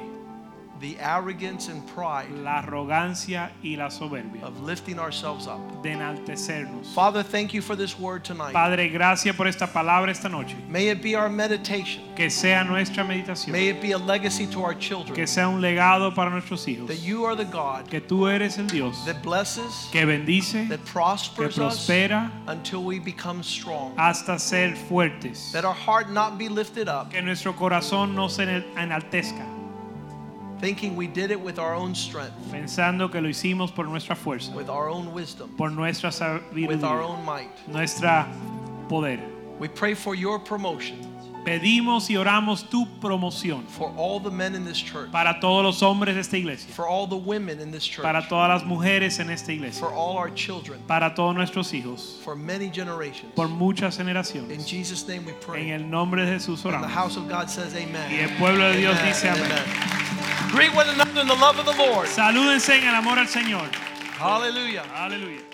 the arrogance and pride la arrogancia y la soberbia of lifting ourselves up. de enaltecernos. Father, thank you for this word tonight. Padre, gracias por esta palabra esta noche. May it be our meditation. Que sea nuestra meditación. May it be a legacy to our children. Que sea un legado para nuestros hijos. That you are the God Que tú eres el Dios that blesses, que bendice, that que prospers us prospera until we become strong. hasta ser fuertes. That our heart not be lifted up, Que nuestro corazón no se enaltezca, thinking we did it with our own strength, pensando que lo hicimos por nuestra fuerza, with our own wisdom, por nuestra with our own might. nuestra poder. We pray for your promotion Pedimos y oramos tu promoción for all the men in this church, para todos los hombres de esta iglesia, for all the women in this church, para todas las mujeres en esta iglesia, for all our children, para todos nuestros hijos, for many generations. por muchas In generaciones. Jesus' name we En pray. el nombre de Jesús And the oramos. house of God says Y amen. el pueblo de Dios Amen, dice amén. Greet one another in the love of the Lord. Salúdense en el amor al Señor. Hallelujah. Aleluya.